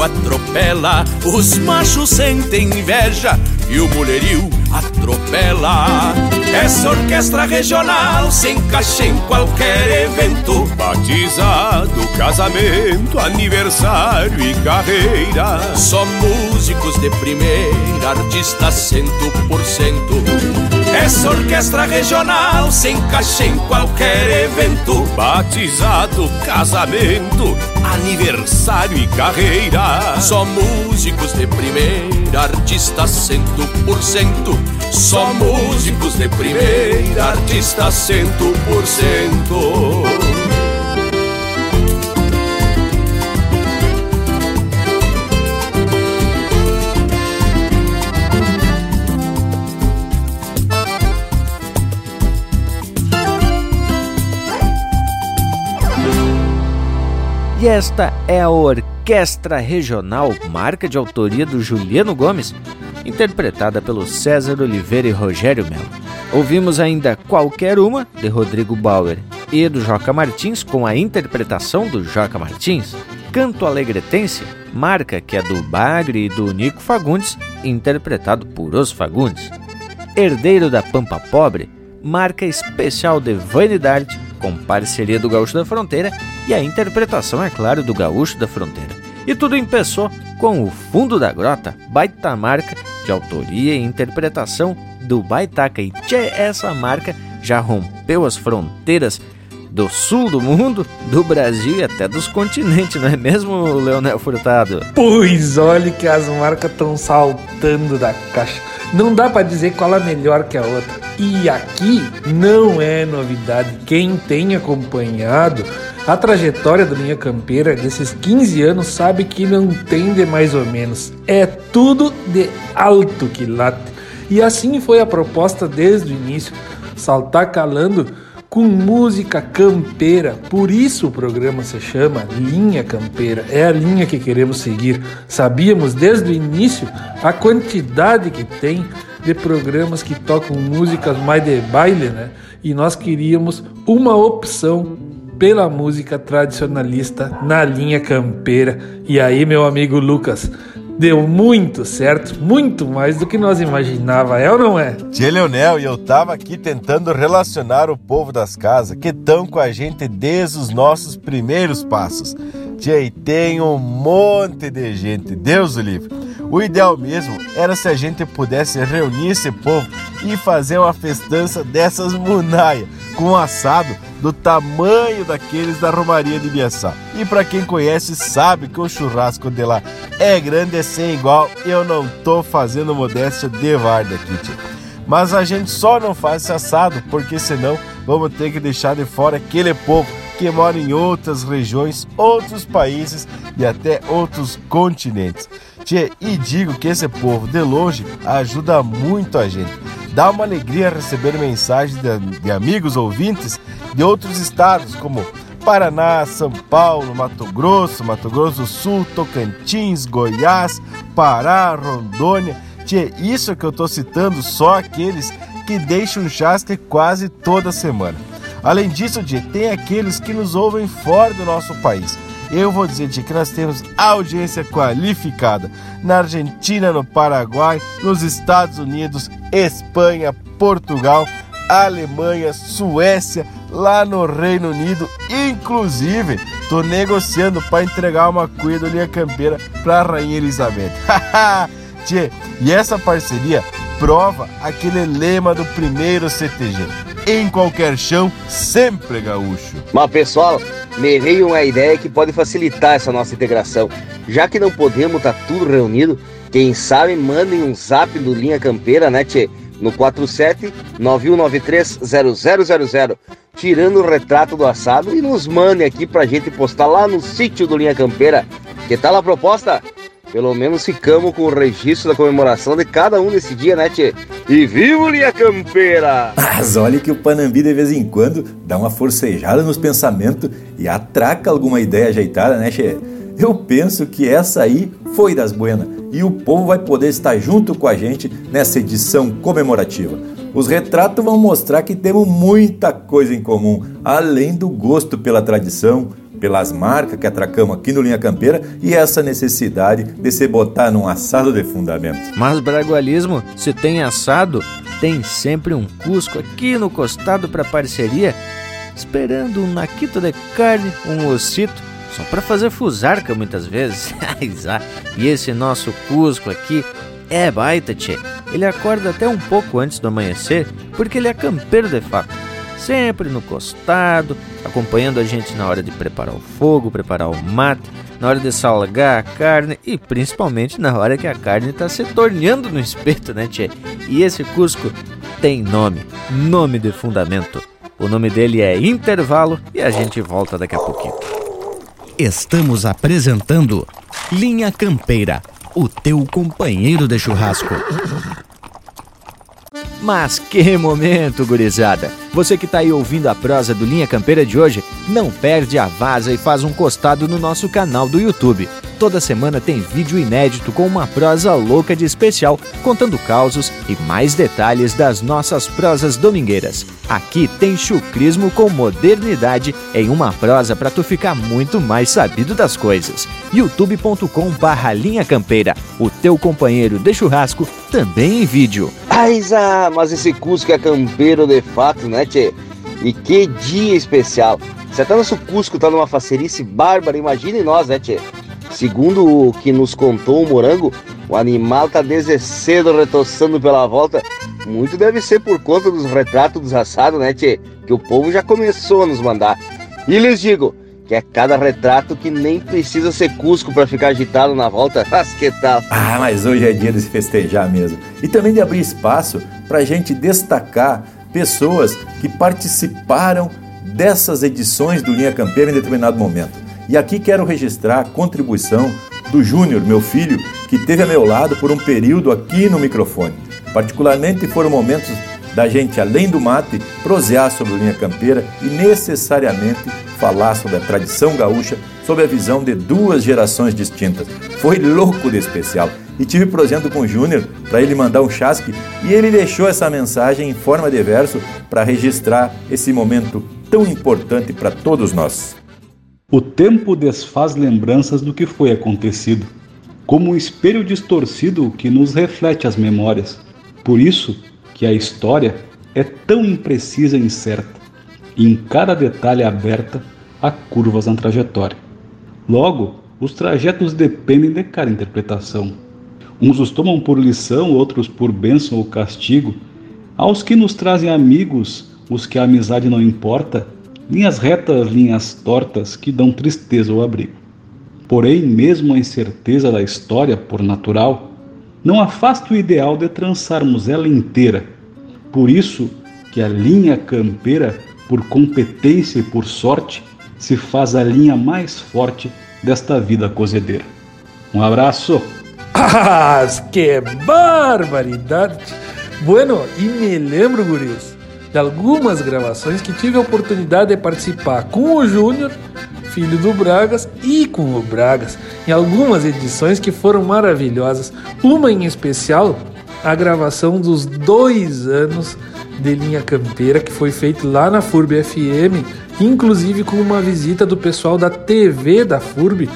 atropela. Os machos sentem inveja e o mulherio atropela. Essa orquestra regional se encaixa em qualquer evento. Batizado, casamento, aniversário e carreira. Só músicos de primeira, artistas cento por cento. Essa orquestra regional se encaixa em qualquer evento. Batizado, casamento, aniversário e carreira. Só músicos de primeira, artistas cento por cento. Só músicos de primeira, artistas cento por cento. E esta é a Orquestra Regional, marca de autoria do Juliano Gomes, interpretada pelo César Oliveira e Rogério Melo. Ouvimos ainda Qualquer Uma, de Rodrigo Bauer e do Joca Martins, com a interpretação do Joca Martins. Canto Alegretense, marca que é do Bagre e do Nico Fagundes, interpretado por Os Fagundes. Herdeiro da Pampa Pobre, marca especial de Vanidade, com parceria do Gaúcho da Fronteira e a interpretação, é claro, do Gaúcho da Fronteira. E tudo empeçou com o Fundo da Grota, baita marca de autoria e interpretação do Baitaca. E tchê, essa marca já rompeu as fronteiras do sul do mundo, do Brasil e até dos continentes, não é mesmo, Leonel Furtado? Pois olhe que as marcas estão saltando da caixa. Não dá para dizer qual é melhor que a outra. E aqui não é novidade. Quem tem acompanhado a trajetória do Linha Campeira desses 15 anos sabe que não tem de mais ou menos. É tudo de alto que late. E assim foi a proposta desde o início. Saltar calando com música campeira. Por isso o programa se chama Linha Campeira. É a linha que queremos seguir. Sabíamos desde o início a quantidade que tem de programas que tocam músicas mais de baile, né? E nós queríamos uma opção pela música tradicionalista na linha campeira. E aí, meu amigo Lucas, deu muito certo, muito mais do que nós imaginava, é ou não é? Tia Leonel, e eu tava aqui tentando relacionar o povo das casas que estão com a gente desde os nossos primeiros passos. Tia, e tem um monte de gente, Deus o livre. O ideal mesmo era se a gente pudesse reunir esse povo e fazer uma festança dessas munaia, com um assado do tamanho daqueles da Romaria de Biaçá. E para quem conhece sabe que o churrasco de lá é grande, é sem igual. Eu não tô fazendo modéstia de varda aqui, tia. Mas a gente só não faz esse assado porque senão vamos ter que deixar de fora aquele povo que mora em outras regiões, outros países e até outros continentes. Tchê, e digo que esse povo de longe ajuda muito a gente. Dá uma alegria receber mensagens de, de amigos ouvintes de outros estados, como Paraná, São Paulo, Mato Grosso, Mato Grosso do Sul, Tocantins, Goiás, Pará, Rondônia. Tchê, isso que eu tô citando só aqueles que deixam chasque quase toda semana. Além disso, Tchê, tem aqueles que nos ouvem fora do nosso país. Eu vou dizer que nós temos audiência qualificada na Argentina, no Paraguai, nos Estados Unidos, Espanha, Portugal, Alemanha, Suécia, lá no Reino Unido. Inclusive, tô negociando para entregar uma cuia do Linha Campeira para a Rainha Elizabeth. Tchê, e essa parceria prova aquele lema do primeiro CTG. Em qualquer chão, sempre gaúcho. Mas pessoal, me veio uma ideia que pode facilitar essa nossa integração. Já que não podemos estar tá tudo reunido, quem sabe mandem um zap do Linha Campeira, né, tchê? No 47 9193 0000, tirando o retrato do assado e nos mandem aqui pra gente postar lá no sítio do Linha Campeira. Que tal a proposta? Pelo menos ficamos com o registro da comemoração de cada um nesse dia, né, tchê? E viva Linha Campeira! Mas olha que o Panambi de vez em quando dá uma forcejada nos pensamentos e atraca alguma ideia ajeitada, né, tchê? Eu penso que essa aí foi das buenas e o povo vai poder estar junto com a gente nessa edição comemorativa. Os retratos vão mostrar que temos muita coisa em comum, além do gosto pela tradição, pelas marcas que atracamos aqui no Linha Campeira e essa necessidade de se botar num assado de fundamento. Mas bragualismo, se tem assado, tem sempre um Cusco aqui no costado para parceria, esperando um naquito de carne, um ossito, só para fazer fusarca muitas vezes. e esse nosso Cusco aqui é baita, tchê. Ele acorda até um pouco antes do amanhecer, porque ele é campeiro de fato sempre no costado, acompanhando a gente na hora de preparar o fogo, preparar o mate, na hora de salgar a carne e principalmente na hora que a carne está se torneando no espeto, né, tchê? E esse Cusco tem nome, nome de fundamento. O nome dele é Intervalo e a gente volta daqui a pouquinho. Estamos apresentando Linha Campeira, o teu companheiro de churrasco. Mas que momento, gurizada! Você que está aí ouvindo a prosa do Linha Campeira de hoje, não perde a vaza e faz um costado no nosso canal do YouTube. Toda semana tem vídeo inédito com uma prosa louca de especial, contando causos e mais detalhes das nossas prosas domingueiras. Aqui tem chucrismo com modernidade em uma prosa para tu ficar muito mais sabido das coisas. youtube.com barra linha campeira, o teu companheiro de churrasco também em vídeo. Aiza, mas esse Cusco é campeiro de fato, né, tchê? E que dia especial! Se até nosso Cusco tá numa facerice bárbara, imagine nós, né, tchê? Segundo o que nos contou o Morango, o animal tá desde cedo retoçando pela volta. Muito deve ser por conta dos retratos dos assados, né, tchê? Que o povo já começou a nos mandar. E lhes digo que é cada retrato que nem precisa ser Cusco para ficar agitado na volta. Mas que tal? Ah, mas hoje é dia de se festejar mesmo. E também de abrir espaço para a gente destacar pessoas que participaram dessas edições do Linha Campeira em determinado momento. E aqui quero registrar a contribuição do Júnior, meu filho, que teve a meu lado por um período aqui no microfone. Particularmente foram momentos da gente, além do mate, prosear sobre a linha campeira e necessariamente falar sobre a tradição gaúcha, sob a visão de duas gerações distintas. Foi louco de especial. E tive prosendo com o Júnior para ele mandar um chasque e ele deixou essa mensagem em forma de verso para registrar esse momento tão importante para todos nós. O tempo desfaz lembranças do que foi acontecido, como um espelho distorcido que nos reflete as memórias. Por isso que a história é tão imprecisa e incerta, e em cada detalhe aberta há curvas na trajetória. Logo, os trajetos dependem de cada interpretação. Uns os tomam por lição, outros por bênção ou castigo. Aos que nos trazem amigos, os que a amizade não importa, linhas retas, linhas tortas que dão tristeza ao abrigo. Porém, mesmo a incerteza da história, por natural, não afasta o ideal de trançarmos ela inteira. Por isso que a linha campeira, por competência e por sorte, se faz a linha mais forte desta vida cozedeira. Um abraço! Ah, que barbaridade! Bueno, e me lembro, guris, de algumas gravações que tive a oportunidade de participar com o Júnior, filho do Bragas, e com o Bragas, em algumas edições que foram maravilhosas. Uma em especial, a gravação dos dois anos de Linha Campeira, que foi feito lá na FURB FM, inclusive com uma visita do pessoal da TV da FURB,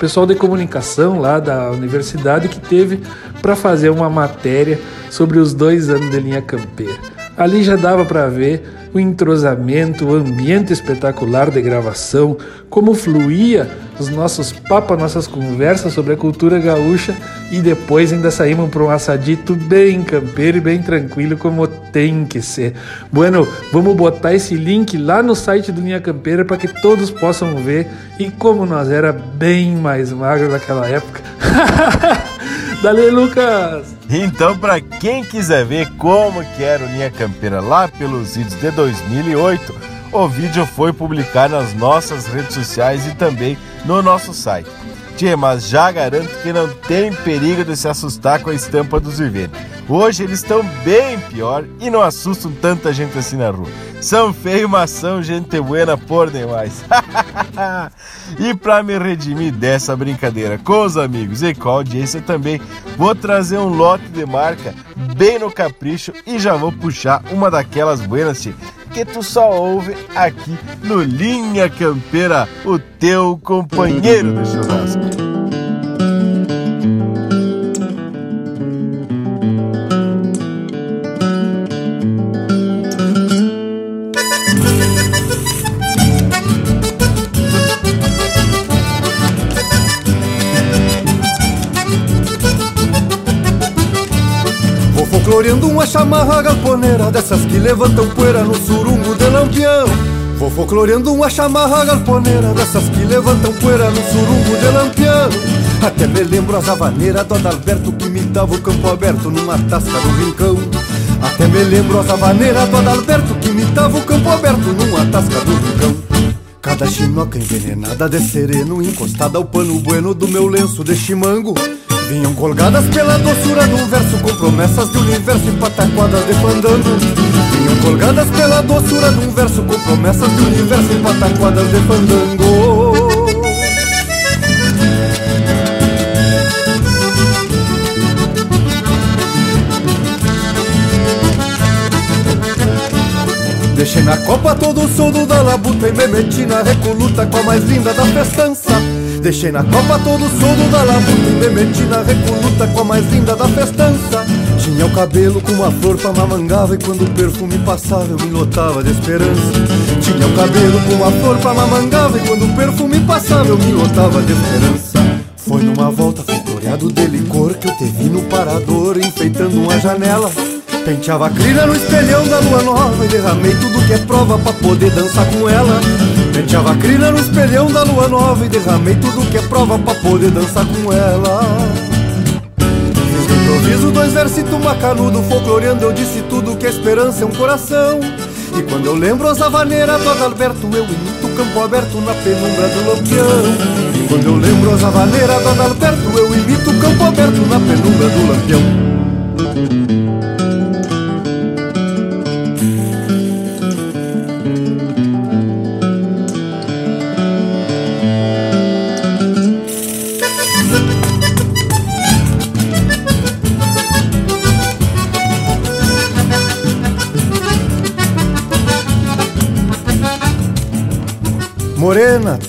pessoal de comunicação lá da universidade que teve para fazer uma matéria sobre os dois anos de linha campeira. Ali já dava para ver o entrosamento, o ambiente espetacular de gravação, como fluía os nossos papos, nossas conversas sobre a cultura gaúcha e depois ainda saímos para um assadito bem campeiro e bem tranquilo, como tem que ser. Bueno, vamos botar esse link lá no site do Linha Campeira para que todos possam ver e como nós era bem mais magro naquela época. Dale, Lucas! Então, para quem quiser ver como que era o Linha Campeira lá pelos vídeos de 2008, o vídeo foi publicado nas nossas redes sociais e também no nosso site. Tchê, mas já garanto que não tem perigo de se assustar com a estampa dos viventes. Hoje eles estão bem pior e não assustam tanta gente assim na rua. São feio, mas são gente buena por demais. e para me redimir dessa brincadeira com os amigos e com a audiência também, vou trazer um lote de marca bem no capricho e já vou puxar uma daquelas buenas, tchê, que tu só ouve aqui no Linha Campeira, o teu companheiro de churrasco. Vou folcloreando uma chamarra Dessas que levantam poeira no surungo de lampião. Vou folcloreando uma chamarra galponeira Dessas que levantam poeira no surungo de lampião. Até me lembro as havaneiras do Adalberto Que imitava o campo aberto numa tasca do rincão. Até me lembro as havaneiras do Adalberto Que imitava o campo aberto numa tasca do rincão. Cada chinoca envenenada de sereno Encostada ao pano bueno do meu lenço de chimango Vinham colgadas pela doçura do verso Com promessas de universo e pataquadas de fandango. Vinham colgadas pela doçura um verso Com promessas de universo e pataquadas de fandango. Deixei na copa todo o soldo da labuta E me meti na recoluta com a mais linda da festança Deixei na copa todo o soldo da labuta E me meti na recoluta com a mais linda da festança. Tinha o cabelo com uma flor pra mamangava E quando o perfume passava eu me lotava de esperança. Tinha o cabelo com uma flor pra mamangava E quando o perfume passava eu me lotava de esperança. Foi numa volta floreado de licor Que eu te vi no parador enfeitando uma janela. Penteava a crina no espelhão da lua nova E derramei tudo que é prova pra poder dançar com ela Penteava a crina no espelhão da lua nova E derramei tudo que é prova pra poder dançar com ela. Fiz no improviso dois versitos macanudo Folcloreando eu disse tudo que a esperança é um coração. E quando eu lembro as havaneiras do Adalberto Eu imito o campo aberto na penumbra do lampião. E quando eu lembro as havaneiras do Adalberto Eu imito o campo aberto na penumbra do lampião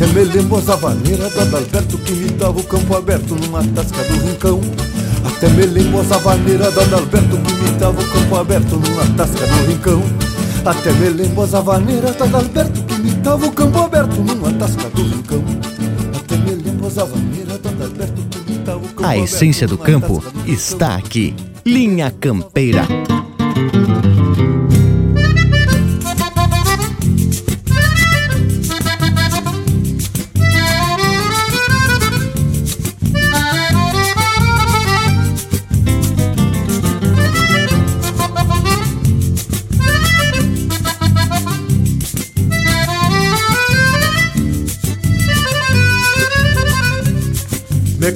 até me lembro as avaneiras do Adalberto que me dava o campo aberto numa tasca do rincão. Até me lembro as avaneiras do Adalberto que me dava o campo aberto numa tasca do rincão. Até me lembro as avaneiras do Adalberto que me dava o campo aberto numa tasca do rincão. Até me lembro as avaneiras do Adalberto que me dava o campo A essência do campo está aqui. Linha Campeira.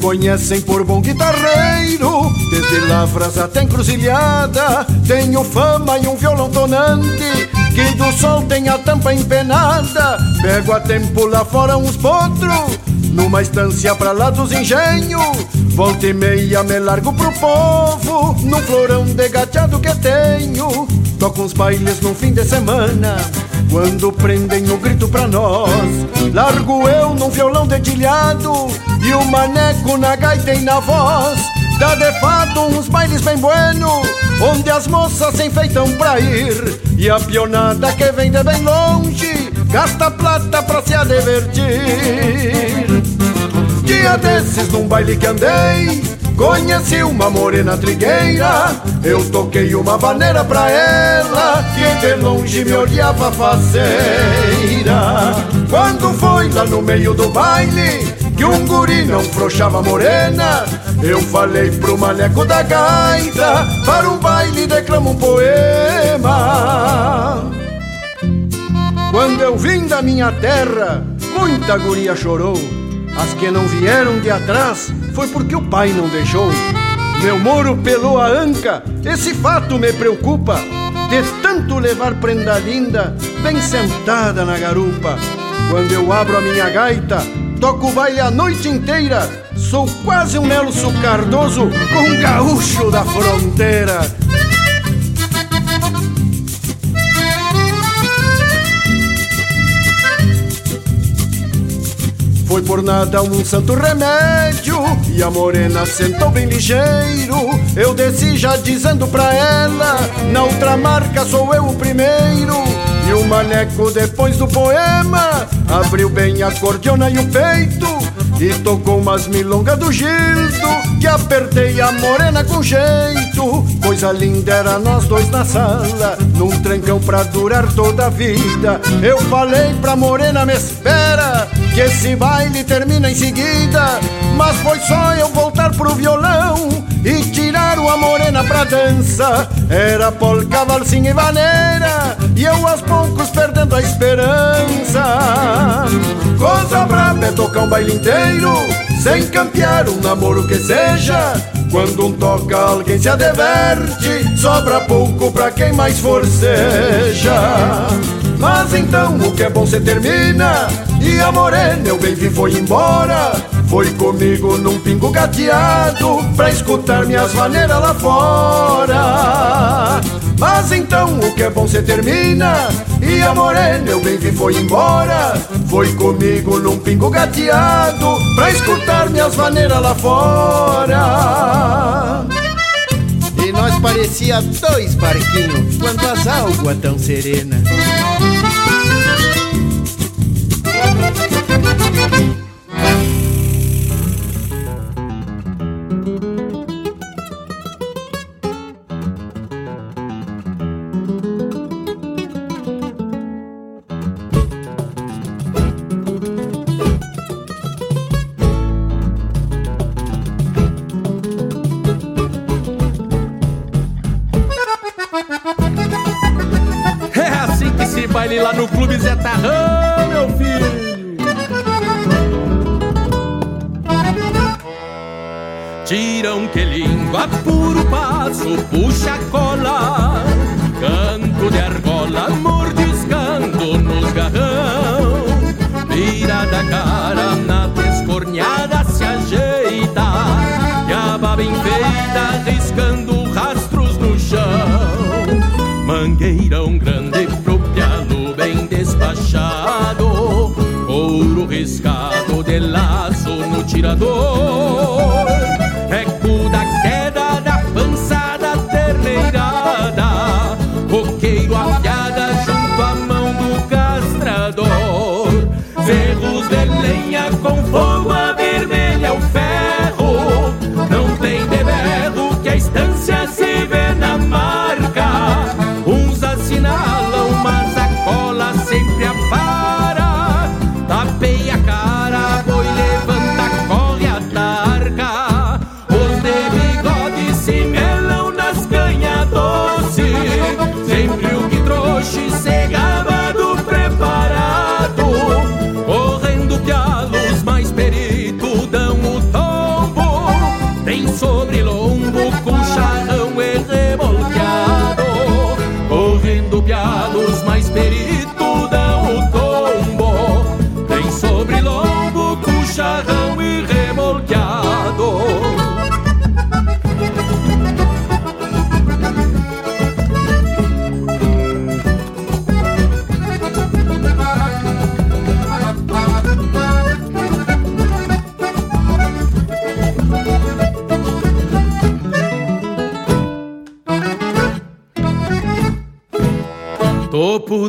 Conhecem por bom guitarreiro, desde lavras até encruzilhada. Tenho fama e um violão tonante, que do sol tem a tampa empenada. Pego a tempo lá fora uns potros, numa estância pra lá dos engenhos. Volta e meia me largo pro povo, num florão de gateado que tenho. Toco uns bailes no fim de semana, quando prendem o grito pra nós. Largo eu num violão dedilhado e o maneco na gaita e na voz. Dá de fato uns bailes bem bueno, onde as moças se enfeitam pra ir. E a pionada que vem de bem longe, gasta plata pra se divertir. Dia desses num baile que andei, conheci uma morena trigueira. Eu toquei uma vaneira pra ela, que de longe me olhava faceira. Quando foi lá no meio do baile, que um guri não frouxava morena, eu falei pro maneco da gaita, para um baile declama um poema. Quando eu vim da minha terra, muita guria chorou. As que não vieram de atrás foi porque o pai não deixou. Meu moro pelou a anca, esse fato me preocupa. De tanto levar prenda linda, bem sentada na garupa. Quando eu abro a minha gaita, toco o baile a noite inteira. Sou quase um Nelson Cardoso com um gaúcho da fronteira. Foi por nada um santo remédio E a morena sentou bem ligeiro. Eu desci já dizendo pra ela Na outra marca sou eu o primeiro. E o maneco depois do poema Abriu bem a cordiona e o peito E tocou umas milongas do Gildo Que apertei a morena com jeito. Coisa linda era nós dois na sala Num trancão pra durar toda a vida. Eu falei pra morena me espera Que esse baile termina em seguida Mas foi só eu voltar pro violão E tirar uma morena pra dança Era polca, valsinha e vaneira E eu aos poucos perdendo a esperança Coisa braba é tocar um baile inteiro Sem campear um namoro que seja quando um toca, alguém se adverte. Sobra pouco pra quem mais forceja. Mas então o que é bom se termina. E a morena, eu bem vi, foi embora. Foi comigo num pingo gateado Pra escutar minhas maneiras lá fora Mas então o que é bom se termina E a morena eu bem vi foi embora Foi comigo num pingo gateado Pra escutar minhas maneiras lá fora parecia dois barquinhos Quando as águas tão serenas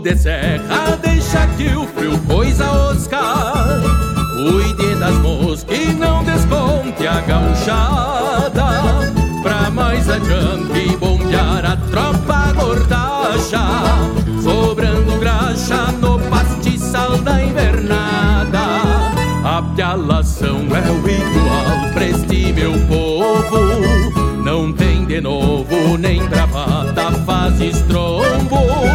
de serra deixa que o frio coisa osca. Cuide das moscas e não desconte a gauchada. Pra mais adiante bombear a tropa gordacha. Sobrando graxa no pastiçal da invernada. A pialação é o ritual, pra meu povo. Não tem de novo nem bravata faz estrombo.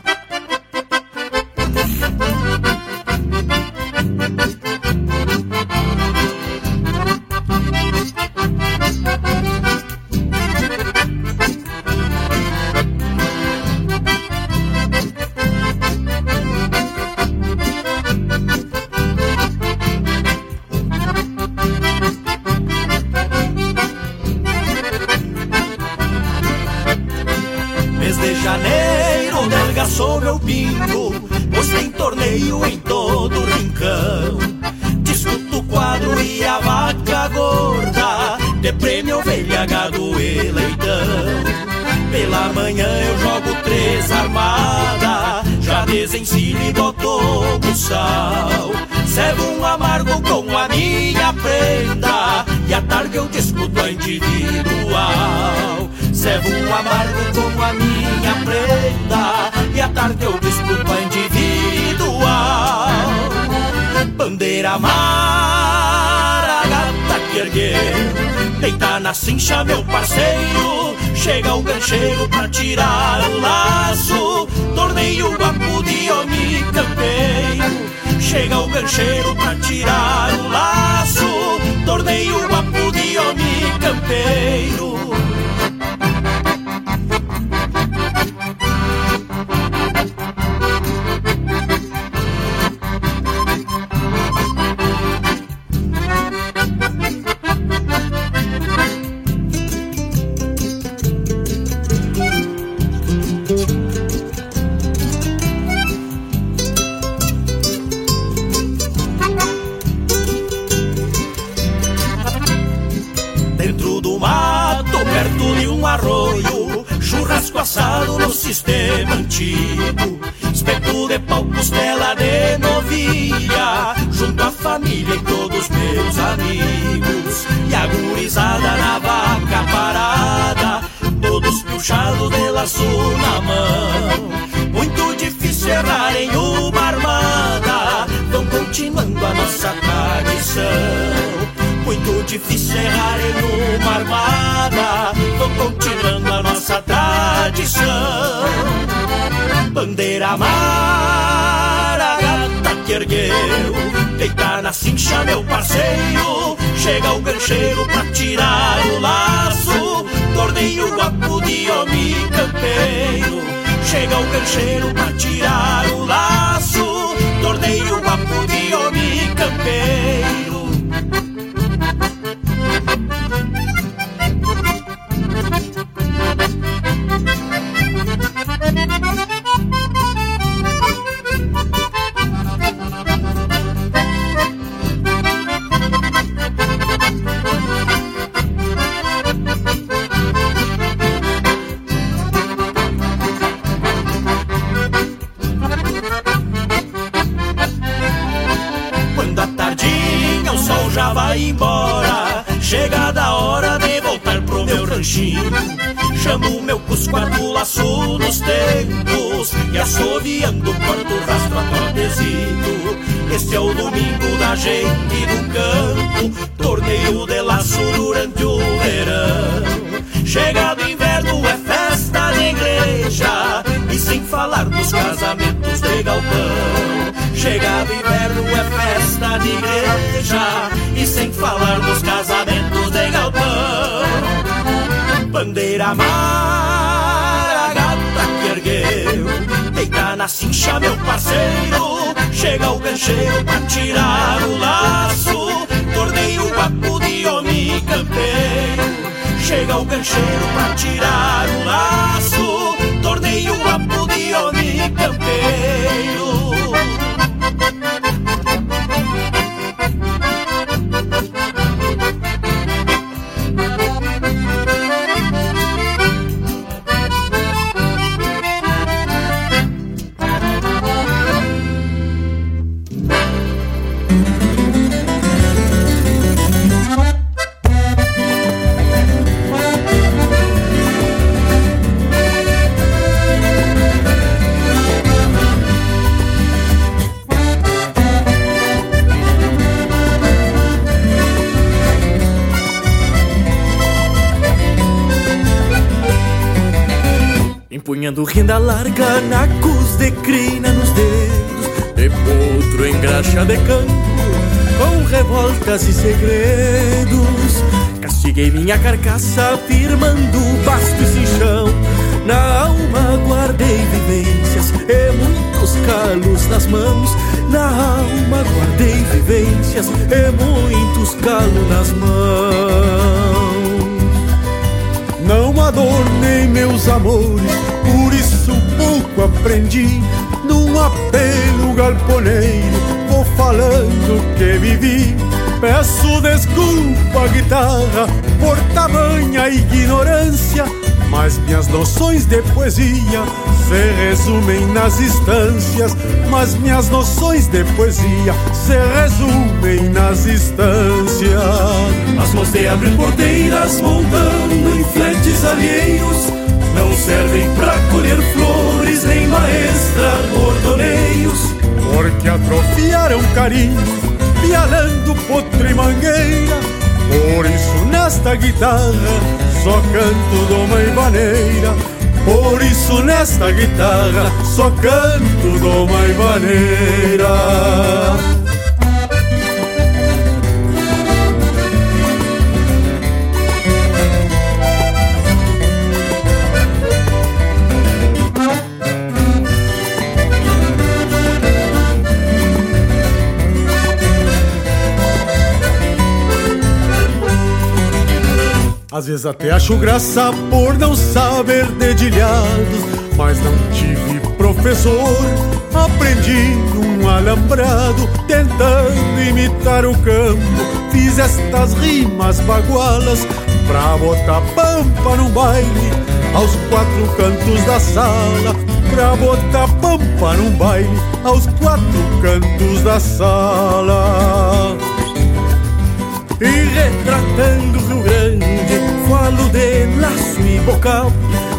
Deixa meu parceiro, chega um gancheiro pra tirar o laço. Tornei o guapo de homem campeiro. Chega o gancheiro pra tirar o laço. Tornei o guapo de homem campeiro. Nossa tradição. Muito difícil errar em uma armada, vão continuando a nossa tradição. Bandeira amarra, gata que ergueu, deita na cincha, meu parceiro. Chega o gancheiro pra tirar o laço, torneio guapo de homem campeiro. Chega o gancheiro pra tirar o laço, torneio guapo de homem ranchinho. Chamo meu cusco laço nos tempos e assoviando corto rastro a tordezito. Este é o domingo da gente do campo, torneio de laço durante o verão. Chegado inverno é festa de igreja e sem falar dos casamentos de galpão. Chegado inverno é festa de igreja E sem falar dos casamentos de galpão Bandeira amarra, gata que ergueu Deita na cincha, meu parceiro. Chega o gancheiro pra tirar o laço Torneio guapo de homem campeiro. Chega o gancheiro pra tirar o laço Torneio guapo de homem campeiro Empunhando renda larga, nacos de crina nos dedos De potro em graxa de campo, com revoltas e segredos. Castiguei minha carcaça, firmando basto e cinchão Na alma guardei vivências e muitos calos nas mãos. Na alma guardei vivências e muitos calos nas mãos. Não adornei meus amores, por isso pouco aprendi. Num apelo galponeiro, vou falando que vivi. Peço desculpa, guitarra, por tamanha ignorância, mas minhas noções de poesia se resumem nas instâncias. Mas minhas noções de poesia se resumem nas instâncias. As mãos de abrir porteiras montando em fletes alheios Não servem pra maestrar bordoneios Porque atrofiaram carinho, pialando potro e mangueira. Por isso nesta guitarra só canto doma e vaneira. Por isso nesta guitarra só canto doma e vaneira. Às vezes até acho graça por não saber dedilhados, mas não tive professor. Aprendi num alambrado, tentando imitar o campo. Fiz estas rimas bagualas pra botar pampa no baile aos quatro cantos da sala, pra botar pampa no baile aos quatro cantos da sala. E retratando o Rio Grande, falo de laço e bocal,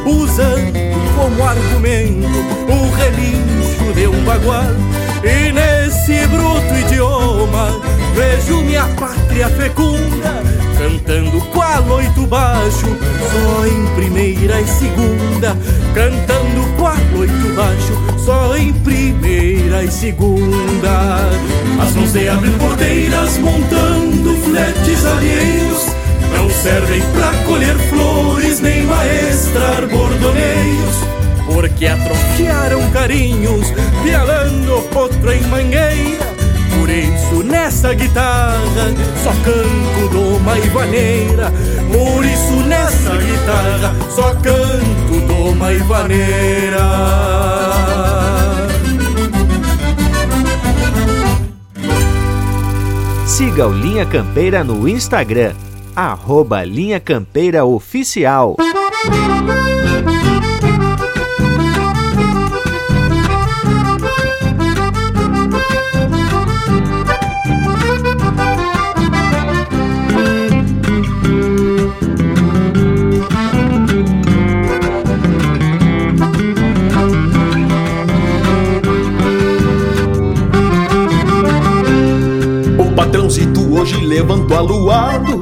usando como argumento o relincho de um bagual. E nesse bruto idioma vejo minha pátria fecunda cantando qual oito baixo, só em primeira e segunda, cantando qual oito baixo, só em primeira e segunda. As mãos de abrir porteiras montando fletes alheios, não servem pra colher flores nem maestrar bordoneios. Porque atrofiaram carinhos, pialando potro em mangueira. Por isso nessa guitarra só canto doma e vaneira Por isso nessa guitarra só canto doma e vaneira Siga o Linha Campeira no Instagram, arroba Linha Campeira Oficial. patrãozito hoje levantou aluado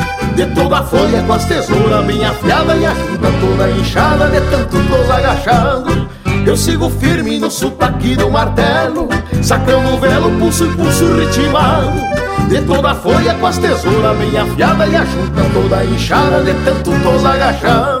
de toda a folha com as tesouras bem afiada E a junta toda inchada de tanto tos agachando. Eu sigo firme no sotaque do martelo Sacando o velo, pulso e pulso ritmado De toda a folha com as tesouras bem afiada E a junta toda inchada de tanto tos agachando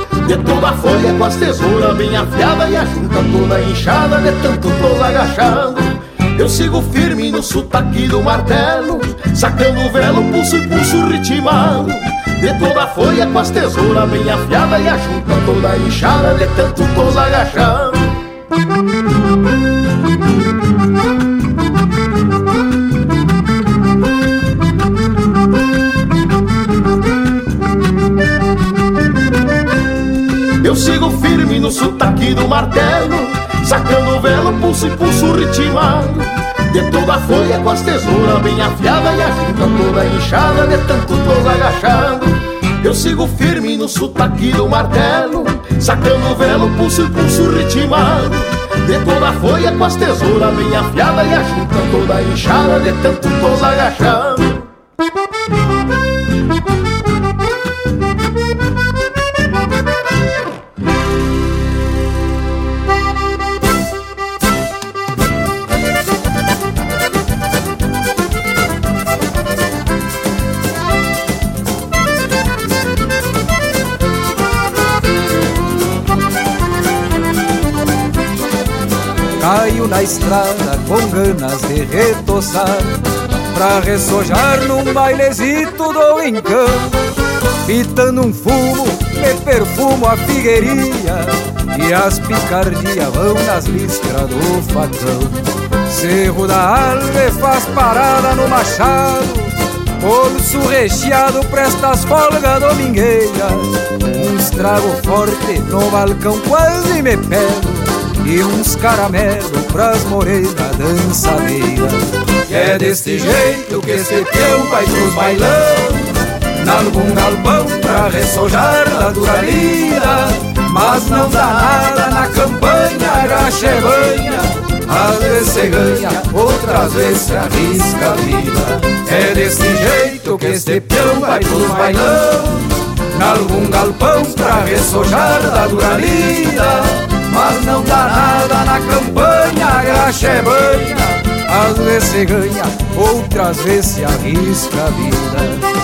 de toda a folha com as tesouras bem afiada E a junta toda inchada de tanto tos agachando. Eu sigo firme no sotaque do martelo Sacando o velo, pulso e pulso ritmado De toda a folha com as tesouras bem afiada E a junta toda inchada de tanto tos agachando folha com as tesouras bem afiada E a junta toda inchada de tanto tos agachado. Eu sigo firme no sotaque do martelo Sacando o velo, pulso e pulso ritmado De toda a folha com as tesouras bem afiada E a junta toda inchada de tanto tos agachado estrada com ganas de retoçar Pra ressojar num bailezito do encanto. Pitando um fumo, me perfumo a figueirinha E as picardias vão nas listras do facão. Cerro da Alve faz parada no machado Bolso recheado presta as folgas domingueiras. Uns trago forte no balcão quase me pego E uns caramelo pras morenas dançadeiras É deste jeito que esse peão vai pros bailão Nalgum galpão pra ressojar da dura lida Mas não dá nada na campanha, graxa é banha às vezes se ganha, outras vezes se arrisca a vida. É desse jeito que este peão vai pros bailão Nalgum galpão pra ressojar da dura lida Mas não dá nada na campanha, a graxa é banha Às vezes se ganha, outras vezes se arrisca a vida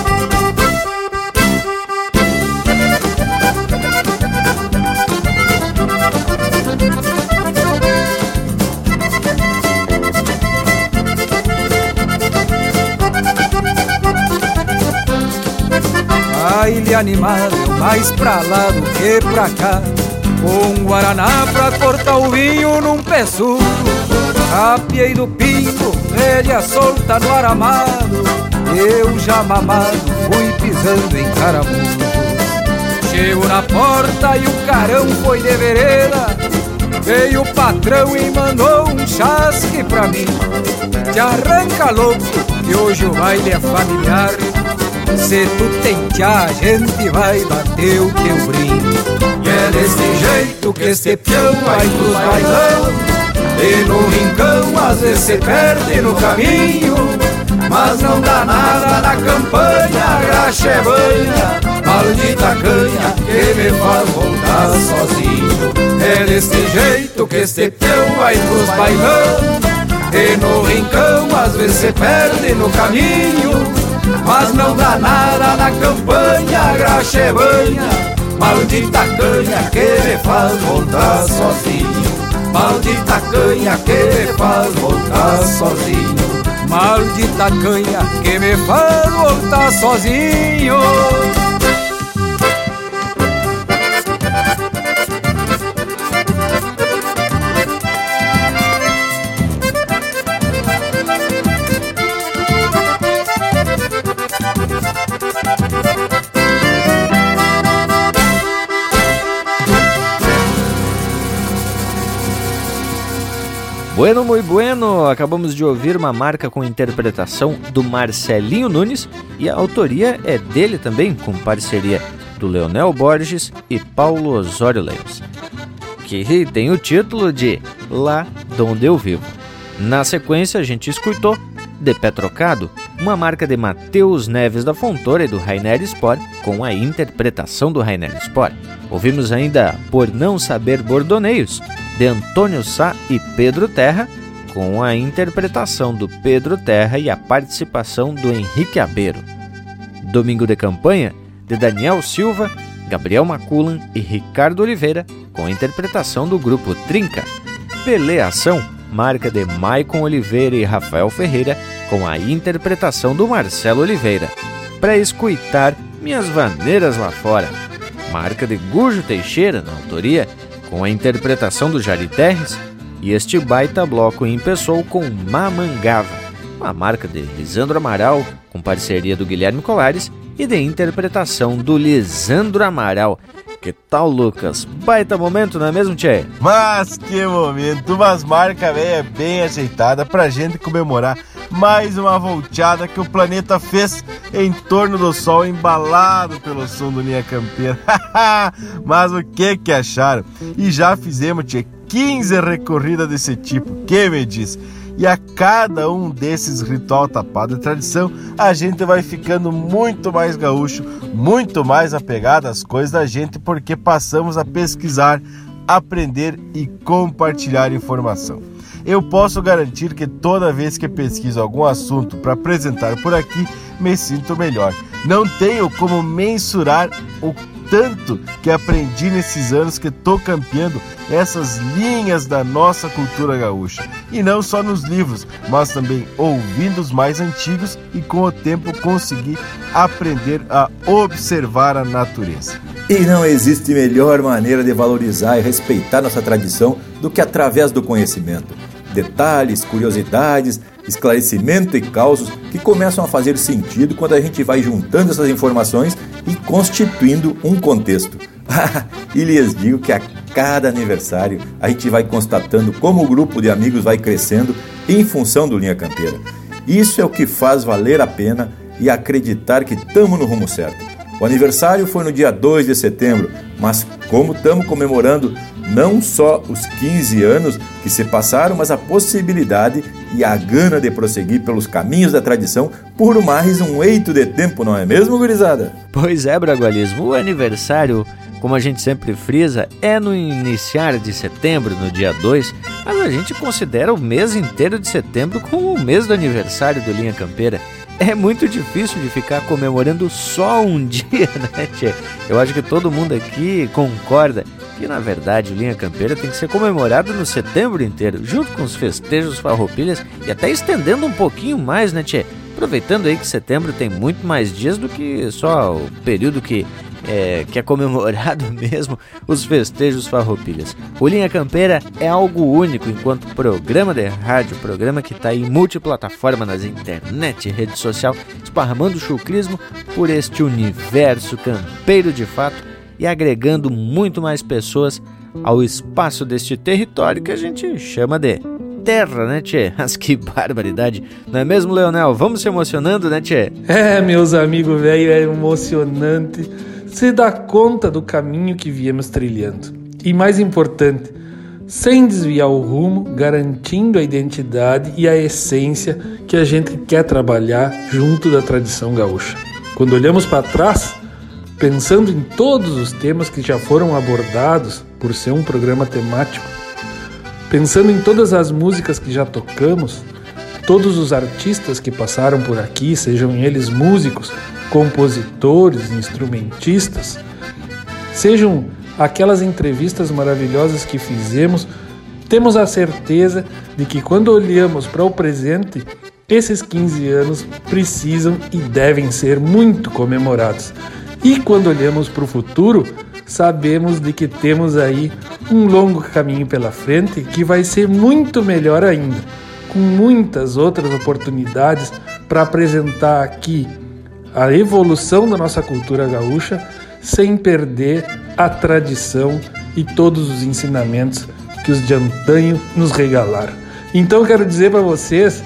baile animado, mais pra lá do que pra cá. Um guaraná pra cortar o vinho num pé surdo. Capiei do pingo, rédea solta no aramado. Eu já mamado, fui pisando em caramujo. Chego na porta e o carão foi de vereda. Veio o patrão e mandou um chasque pra mim. Te arranca louco, que hoje o baile é familiar. Se tu tchá, a gente vai bater o teu brinco. É desse jeito que esse peão vai pros bailão. E no rincão às vezes se perde no caminho. Mas não dá nada na campanha, graxa é banha. Maldita canha que me faz voltar sozinho. É desse jeito que esse peão vai pros bailão. E no rincão às vezes se perde no caminho. Mas não dá nada na campanha, graxa é banha Maldita canha que me faz voltar sozinho. Maldita canha que me faz voltar sozinho. Maldita canha que me faz voltar sozinho Bueno, muito bueno! Acabamos de ouvir uma marca com interpretação do Marcelinho Nunes e a autoria é dele também, com parceria do Leonel Borges e Paulo Osório Lemos, que tem o título de Lá Donde Eu Vivo. Na sequência, a gente escutou De Pé Trocado, uma marca de Matheus Neves da Fontoura e do Rainer Sport, com a interpretação do Rainer Sport. Ouvimos ainda Por Não Saber Bordoneios, de Antônio Sá e Pedro Terra, com a interpretação do Pedro Terra e a participação do Henrique Abeiro. Domingo de Campanha, de Daniel Silva, Gabriel Maculan e Ricardo Oliveira, com a interpretação do grupo Trinca. Peleação, marca de Maicon Oliveira e Rafael Ferreira, com a interpretação do Marcelo Oliveira. Para escutar Minhas Vaneiras Lá Fora, marca de Gujo Teixeira, na autoria com a interpretação do Jari Terres, e este baita bloco empeçou com Mamangava, uma marca de Lisandro Amaral, com parceria do Guilherme Colares e de interpretação do Lisandro Amaral. Que tal, Lucas? Baita momento, não é mesmo, Tchê? Mas que momento! Umas marcas velha bem ajeitada pra gente comemorar mais uma volteada que o planeta fez em torno do Sol, embalado pelo som do Linha Campeira. Mas o que que acharam? E já fizemos, tia, 15 recorridas desse tipo, que me diz? E a cada um desses ritual tapado de tradição, a gente vai ficando muito mais gaúcho, muito mais apegado às coisas da gente, porque passamos a pesquisar, aprender e compartilhar informação eu posso garantir que toda vez que pesquiso algum assunto para apresentar por aqui, me sinto melhor. Não tenho como mensurar o tanto que aprendi nesses anos que estou campeando essas linhas da nossa cultura gaúcha. E não só nos livros, mas também ouvindo os mais antigos e com o tempo consegui aprender a observar a natureza. E não existe melhor maneira de valorizar e respeitar nossa tradição do que através do conhecimento. Detalhes, curiosidades, esclarecimento e causos que começam a fazer sentido quando a gente vai juntando essas informações e constituindo um contexto. e lhes digo que a cada aniversário a gente vai constatando como o grupo de amigos vai crescendo em função do Linha Campeira. Isso é o que faz valer a pena e acreditar que estamos no rumo certo. O aniversário foi no dia 2 de setembro, mas como estamos comemorando não só os 15 anos que se passaram, mas a possibilidade e a gana de prosseguir pelos caminhos da tradição por mais um eito de tempo, não é mesmo, gurizada? Pois é, Bragualismo, o aniversário como a gente sempre frisa, é no iniciar de setembro, no dia 2, mas a gente considera o mês inteiro de setembro como o mês do aniversário do Linha Campeira. É muito difícil de ficar comemorando só um dia, né, tchê? Eu acho que todo mundo aqui concorda que, na verdade, Linha Campeira tem que ser comemorado no setembro inteiro, junto com os festejos farroupilhas e até estendendo um pouquinho mais, né, tchê? Aproveitando aí que setembro tem muito mais dias do que só o período que é, que é comemorado mesmo os festejos farroupilhas. O Linha Campeira é algo único enquanto programa de rádio, programa que está em multiplataforma nas internet rede social, esparramando chucrismo por este universo campeiro de fato e agregando muito mais pessoas ao espaço deste território que a gente chama de terra, né, Tchê? Mas que barbaridade. Não é mesmo, Leonel? Vamos se emocionando, né, Tchê? É, meus amigos, velho, é emocionante se dá conta do caminho que viemos trilhando. E mais importante, sem desviar o rumo, garantindo a identidade e a essência que a gente quer trabalhar junto da tradição gaúcha. Quando olhamos para trás, pensando em todos os temas que já foram abordados por ser um programa temático, pensando em todas as músicas que já tocamos, todos os artistas que passaram por aqui, sejam eles músicos, compositores, instrumentistas, sejam aquelas entrevistas maravilhosas que fizemos, temos a certeza de que quando olhamos para o presente, esses 15 anos precisam e devem ser muito comemorados. E quando olhamos para o futuro, sabemos de que temos aí um longo caminho pela frente que vai ser muito melhor ainda, com muitas outras oportunidades para apresentar aqui a evolução da nossa cultura gaúcha sem perder a tradição e todos os ensinamentos que os de antanho nos regalaram. Então quero dizer para vocês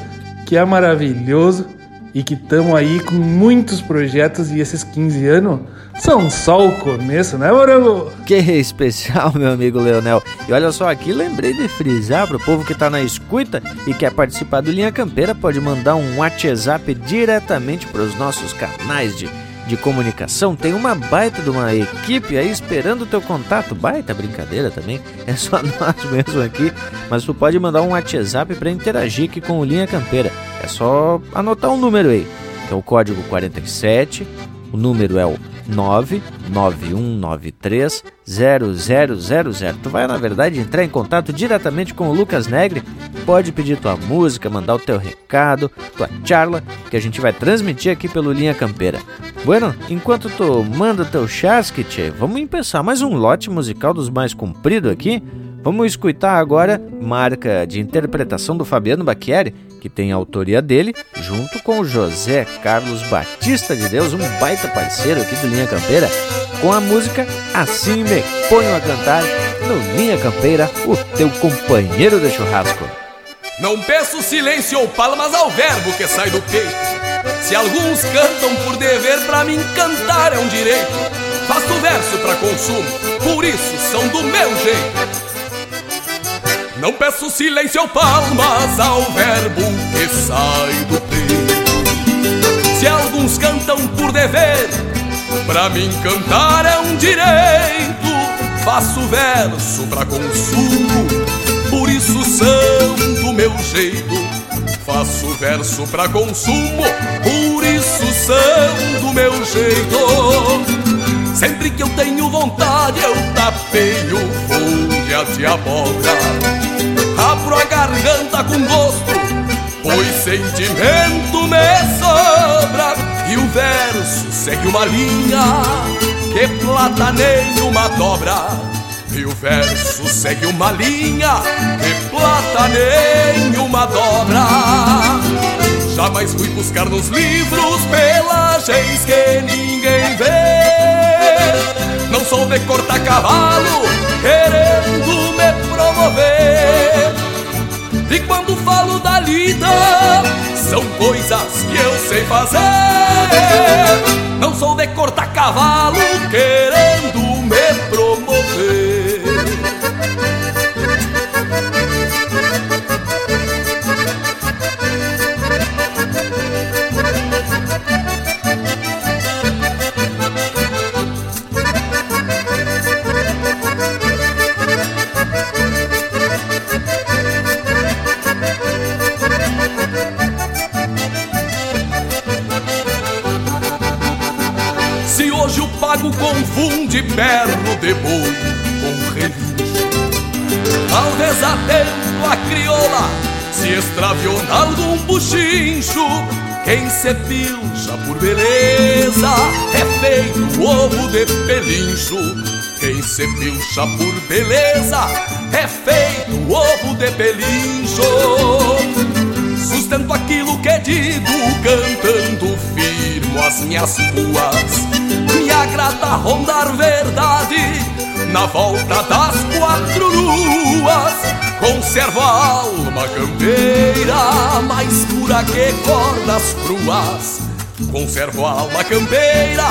que é maravilhoso e que estamos aí com muitos projetos e esses 15 anos são só o começo, né, Morango? Que especial, meu amigo Leonel. E olha só aqui, lembrei de frisar para o povo que está na escuta e quer participar do Linha Campeira, pode mandar um WhatsApp diretamente para os nossos canais de de comunicação, tem uma baita de uma equipe aí esperando o teu contato. Baita brincadeira também, é só nós mesmo aqui. Mas tu pode mandar um WhatsApp para interagir aqui com o Linha Campeira. É só anotar um número aí, que é o código 47, o número é o 991930000. Tu vai, na verdade, entrar em contato diretamente com o Lucas Negre. Pode pedir tua música, mandar o teu recado, tua charla, que a gente vai transmitir aqui pelo Linha Campeira. Bueno, enquanto tu manda teu chasquete, vamos empezar mais um lote musical dos mais comprido aqui. Vamos escutar agora marca de interpretação do Fabiano Bacchieri, que tem a autoria dele, junto com o José Carlos Batista de Deus, um baita parceiro aqui do Linha Campeira, com a música Assim Me Ponho a Cantar no Linha Campeira, o teu companheiro de churrasco. Não peço silêncio ou palmas ao verbo que sai do peito. Se alguns cantam por dever, pra mim cantar é um direito. Faço verso para consumo, por isso são do meu jeito. Não peço silêncio ou palmas ao verbo que sai do peito. Se alguns cantam por dever, pra mim cantar é um direito. Faço verso pra consumo, por isso do meu jeito. Faço verso pra consumo, por isso do meu jeito. Sempre que eu tenho vontade, eu tapeio folhas de abóbora abro a garganta com gosto, pois sentimento me sobra e o verso segue uma linha que plataneia uma dobra E o verso segue uma linha de plata nenhuma dobra. Jamais fui buscar nos livros pelagens que ninguém vê. Não sou de cortar cavalo querendo me promover. E quando falo da lida, são coisas que eu sei fazer. Não sou de cortar cavalo querendo confunde perno de boi com relincho Talvez atento a crioula se extraviou na algum buchincho. Quem se pilcha por beleza é feito ovo de pelincho. Quem se pilcha por beleza é feito ovo de pelincho. Sustento aquilo que digo cantando firmo as minhas ruas Me agrada rondar verdade na volta das quatro luas. Conservo a alma campeira mais pura que cordas cruas. Conservo a alma campeira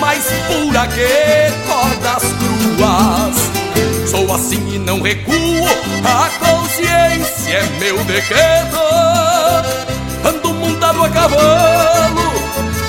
mais pura que cordas cruas. Sou assim e não recuo, a consciência é meu decreto. Ando montado a cavalo,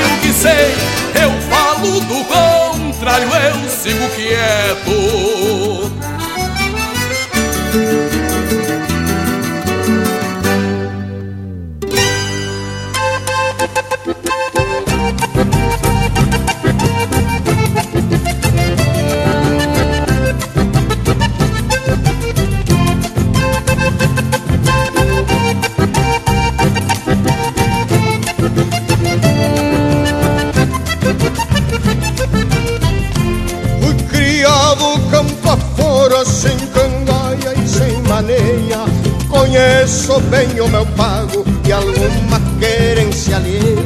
Daquilo que sei, eu falo, do contrário eu sigo quieto. Conheço bem o meu pago e alguma querência alheia.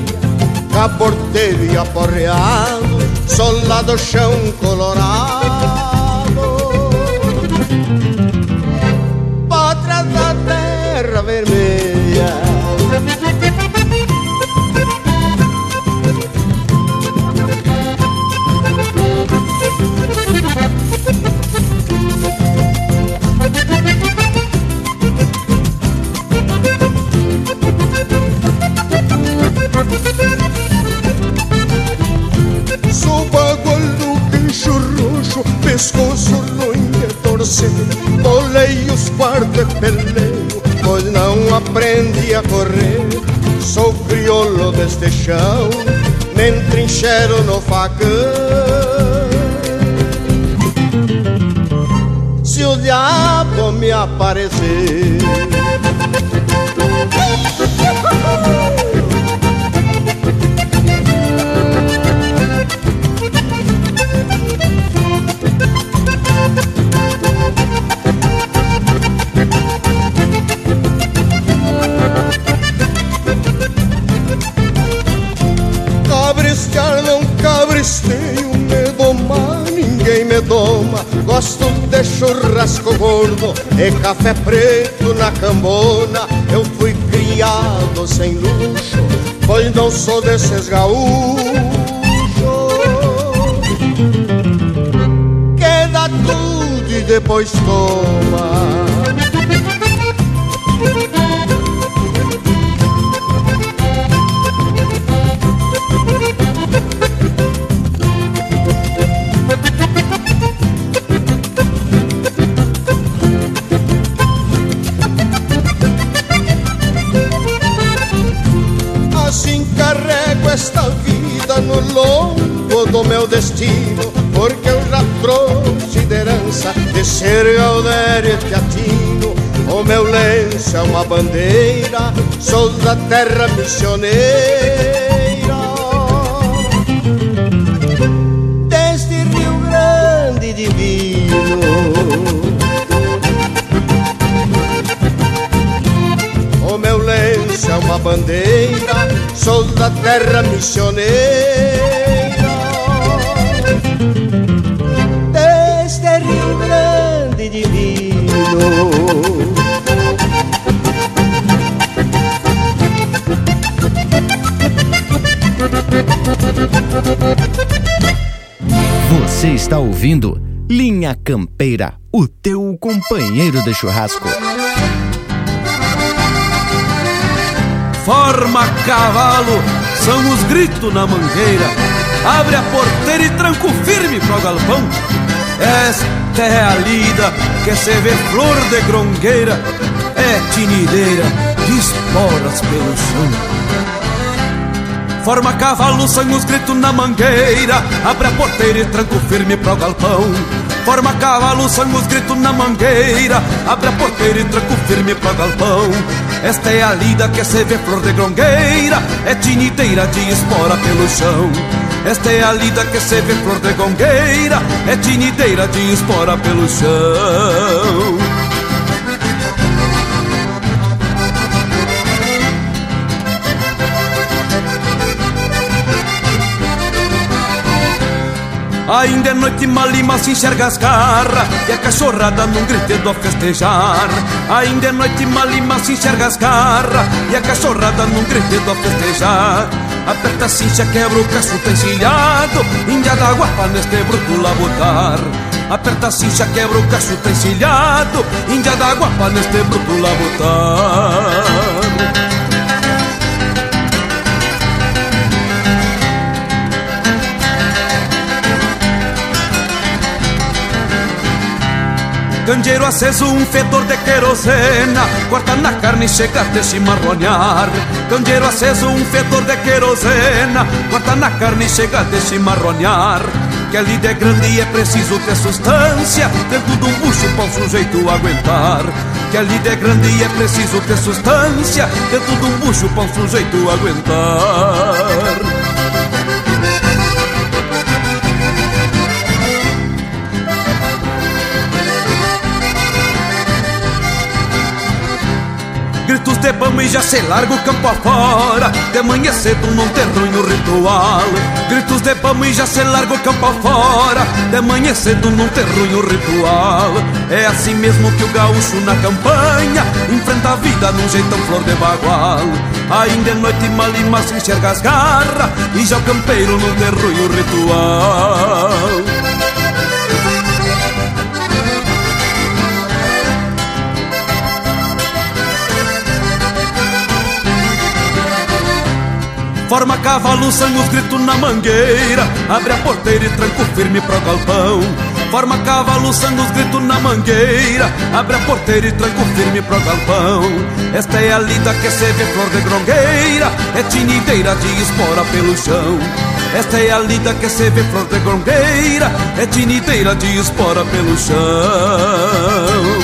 Caborteiro e aporreado, solado chão colorado. A correr Sou crioulo deste chão, nem trincheiro no facão. Se o diabo me aparecer gosto de churrasco gordo e café preto na cambona. Eu fui criado sem luxo, pois não sou desses gaúchos. Queda tudo e depois toma. Destino, porque eu já trouxe de herança de ser Galdério Teatino. O meu lenço é uma bandeira, sou da terra missioneira. Deste Rio Grande divino. O meu lenço é uma bandeira, sou da terra missioneira. Você está ouvindo Linha Campeira, o teu companheiro de churrasco. forma cavalo, são os gritos na mangueira. Abre a porteira e tranco firme pro galpão. Esta é a lida que se vê flor de grongueira, é tinideira de esporas pelo chão. Forma cavalo, são os na mangueira. Abre a porteira e tranco firme pro galpão. Forma cavalo, são os na mangueira. Abre a porteira e tranco firme pro galpão. Esta é a lida que se vê flor de grongueira, é tiniteira de espora pelo chão. Esta é a lida que se vê flor de gongueira, é tiniteira de espora pelo chão. Ainda é noite malima se enxerga as garras E a cachorrada num gritedo a festejar Ainda é noite malima se enxerga as garras E a cachorrada num gritedo a festejar Aperta a cincha, quebra o caço tá encilhado Índia da guapa neste bruto labotar Aperta a cincha, quebra o cacho tá encilhado Índia da guapa neste bruto labotar Candeeiro aceso, um fedor de querosena. Corta na carne e chega a te chimarronear Candeeiro aceso, um fedor de querosena. Corta na carne e chega a te chimarronear Que a lida é grande e é preciso ter substância. Dentro de um bucho para um sujeito aguentar. Que a lida é grande e é preciso ter substância. Dentro de um bucho para um sujeito aguentar de pão e já se larga o campo afora. De manhã cedo ruim no ritual. Gritos de pão e já se larga o campo afora. De manhã cedo ruim no ritual. É assim mesmo que o gaúcho na campanha Enfrenta a vida num jeitão flor de bagual. Ainda é noite mal e mal se enxerga as garras E já o campeiro não tem ruim o ritual Forma cavalo, sangue os na mangueira. Abre a porteira e tranco firme pro galpão. Forma cavalo, sangue os na mangueira. Abre a porteira e tranco firme pro galpão. Esta é a lida que se vê flor de grongueira. É tinideira de espora pelo chão. Esta é a lida que se vê flor de grongueira. É tinideira de espora pelo chão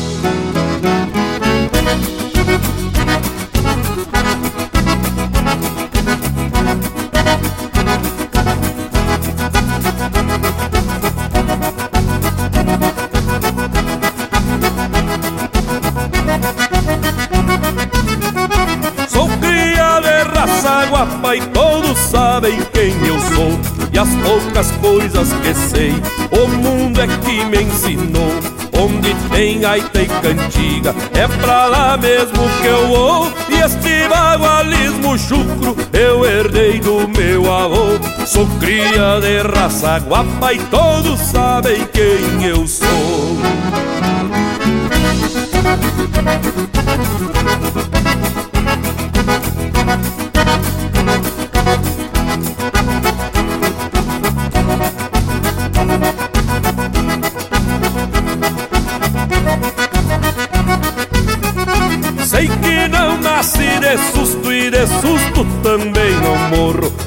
As poucas coisas que sei. O mundo é que me ensinou. Onde tem aita e cantiga, é pra lá mesmo que eu vou. E este bagualismo chucro eu herdei do meu avô. Sou cria de raça guapa e todos sabem quem eu sou.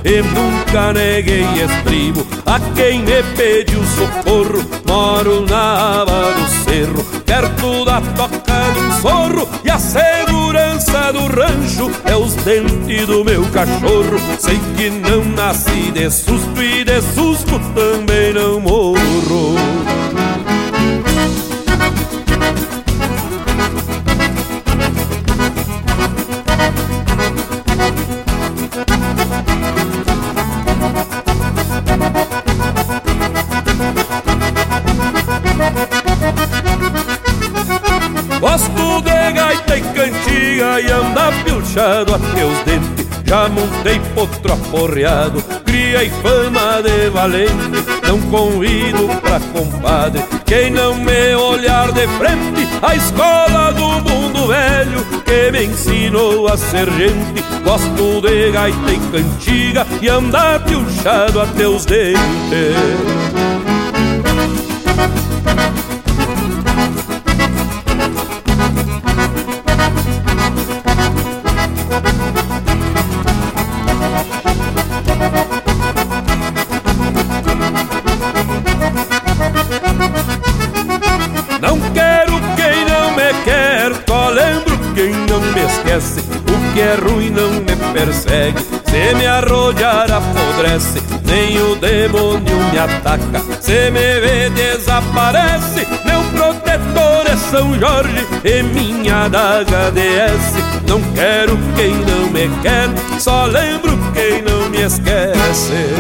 E nunca neguei estribo a quem me pediu socorro. Moro na aba do cerro, perto da toca de um sorro E a segurança do rancho é os dentes do meu cachorro. Sei que não nasci de susto e de susto também não morro pilchado até os dentes. Já montei potro aporreado, criei fama de valente. Não convido pra compadre, quem não me olhar de frente? A escola do mundo velho que me ensinou a ser gente. Gosto de gaita e cantiga e anda pilchado até os dentes ataca, se me vê desaparece. Meu protetor é São Jorge e minha adaga DS. Não quero quem não me quer, só lembro quem não me esquece.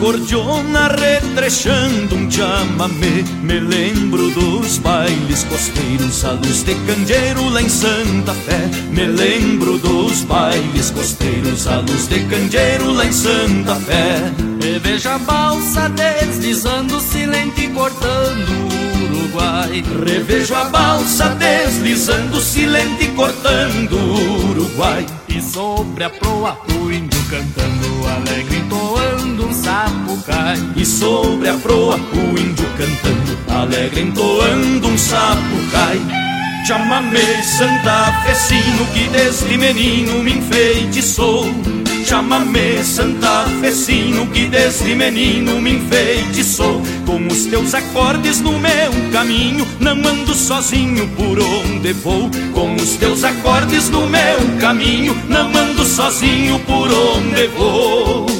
Gordiona retrechando um chamamé Me lembro dos bailes costeiros à luz de candeeiro lá em Santa Fé. Me lembro dos bailes costeiros à luz de candeeiro lá em Santa Fé. E a balsa deslizando silente cortando Uruguai. Revejo a balsa deslizando silente cortando o Uruguai Sobre a proa o índio cantando alegre entoando um sapucai. E sobre a proa o índio cantando Alegre entoando um sapucai. Chamamé Santa Fecino que desde menino me enfeitiçou Chamamé Santa Fecino que desde menino me enfeitiçou. Com os teus acordes no meu caminho Não ando sozinho por onde vou. Com os teus acordes no meu caminho Não ando sozinho por onde vou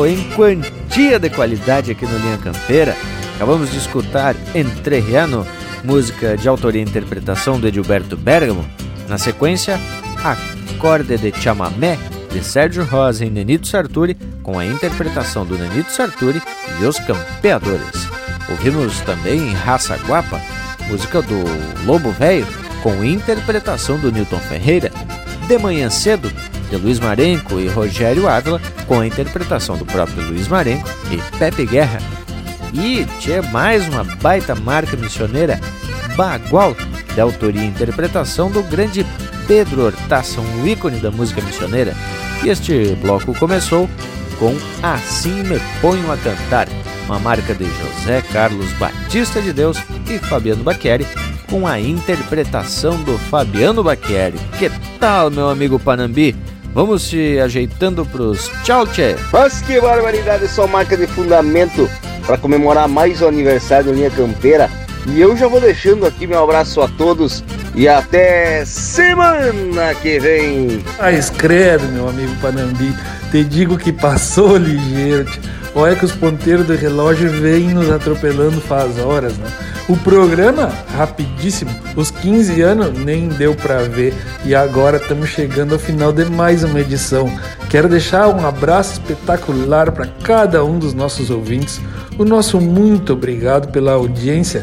Musical em quantia de qualidade aqui no Linha Campeira. Acabamos de escutar Entrerriano, música de autoria e interpretação de Edilberto Bergamo. Na sequência, Acorde de Chamamé, de Sérgio Rosa e Nenito Sarturi, com a interpretação do Nenito Sarturi e os Campeadores. Ouvimos também Raça Guapa, música do Lobo Velho, com interpretação do Newton Ferreira. De Manhã Cedo, de Luiz Marenco e Rogério Ávila, com a interpretação do próprio Luiz Marenco e Pepe Guerra. E tinha mais uma baita marca missioneira, Bagual, de autoria e interpretação do grande Pedro Hortaça, um ícone da música missioneira. E este bloco começou com Assim Me Ponho a Cantar, uma marca de José Carlos Batista de Deus e Fabiano Baqueri, com a interpretação do Fabiano Baqueri. Que tal, meu amigo Panambi? Vamos se ajeitando pros tchau, tchê. Mas que barbaridade, só marca de fundamento para comemorar mais o aniversário do Linha Campeira. E eu já vou deixando aqui meu abraço a todos e até semana que vem. Ah, escreve, meu amigo Panambi. Te digo que passou ligeiro. Olha que os ponteiros do relógio vêm nos atropelando faz horas, né? O programa, rapidíssimo, os 15 anos nem deu para ver e agora estamos chegando ao final de mais uma edição. Quero deixar um abraço espetacular para cada um dos nossos ouvintes. O nosso muito obrigado pela audiência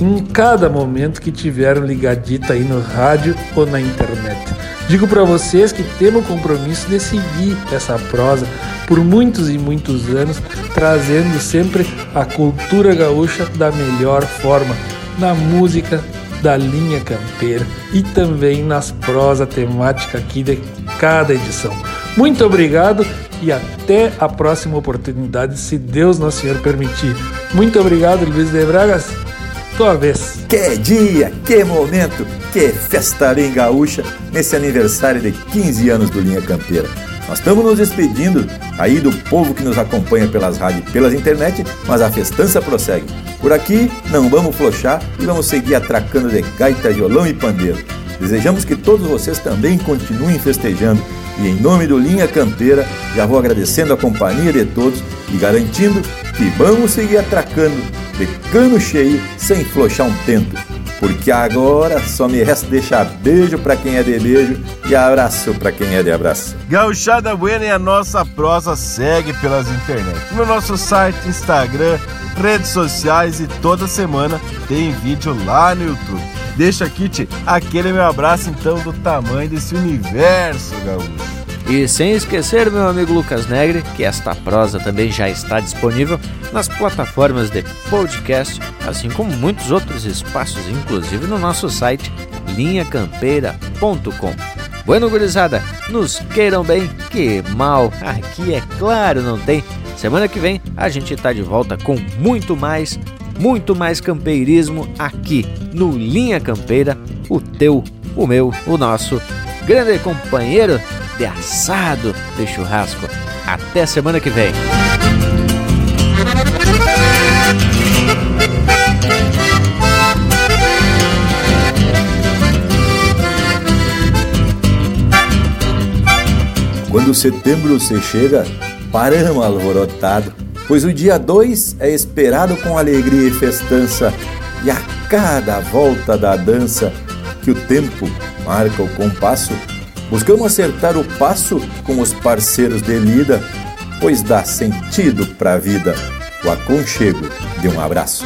em cada momento que tiveram ligadita aí no rádio ou na internet. Digo para vocês que temos o compromisso de seguir essa prosa por muitos e muitos anos, trazendo sempre a cultura gaúcha da melhor forma, na música da linha campeira e também nas prosa temática aqui de cada edição. Muito obrigado e até a próxima oportunidade, se Deus Nosso Senhor permitir. Muito obrigado, Luiz de Bragas. Tua vez. Que dia, que momento, que festa bem gaúcha nesse aniversário de 15 anos do Linha Campeira. Nós estamos nos despedindo aí do povo que nos acompanha pelas rádios e pelas internet, mas a festança prossegue. Por aqui não vamos flochar e vamos seguir atracando de gaita, violão e pandeiro. Desejamos que todos vocês também continuem festejando e em nome do Linha Campeira já vou agradecendo a companhia de todos e garantindo que vamos seguir atracando de cano cheio sem flochar um tento porque agora só me resta deixar beijo para quem é de beijo e abraço para quem é de abraço. Gauchada Buena e a nossa prosa segue pelas internet. No nosso site, Instagram, redes sociais e toda semana tem vídeo lá no YouTube. Deixa aqui, te, aquele meu abraço então do tamanho desse universo gaúcho. E sem esquecer, meu amigo Lucas Negre, que esta prosa também já está disponível nas plataformas de podcast, assim como muitos outros espaços, inclusive no nosso site linhacampeira.com. Bueno, gurizada, nos queiram bem, que mal aqui é claro não tem. Semana que vem a gente está de volta com muito mais, muito mais campeirismo aqui no Linha Campeira, o teu, o meu, o nosso grande companheiro de assado de churrasco. Até semana que vem. Quando setembro se chega, paramos alvorotado, pois o dia 2 é esperado com alegria e festança, e a cada volta da dança, que o tempo marca o compasso, buscamos acertar o passo com os parceiros de lida, pois dá sentido pra vida o aconchego de um abraço.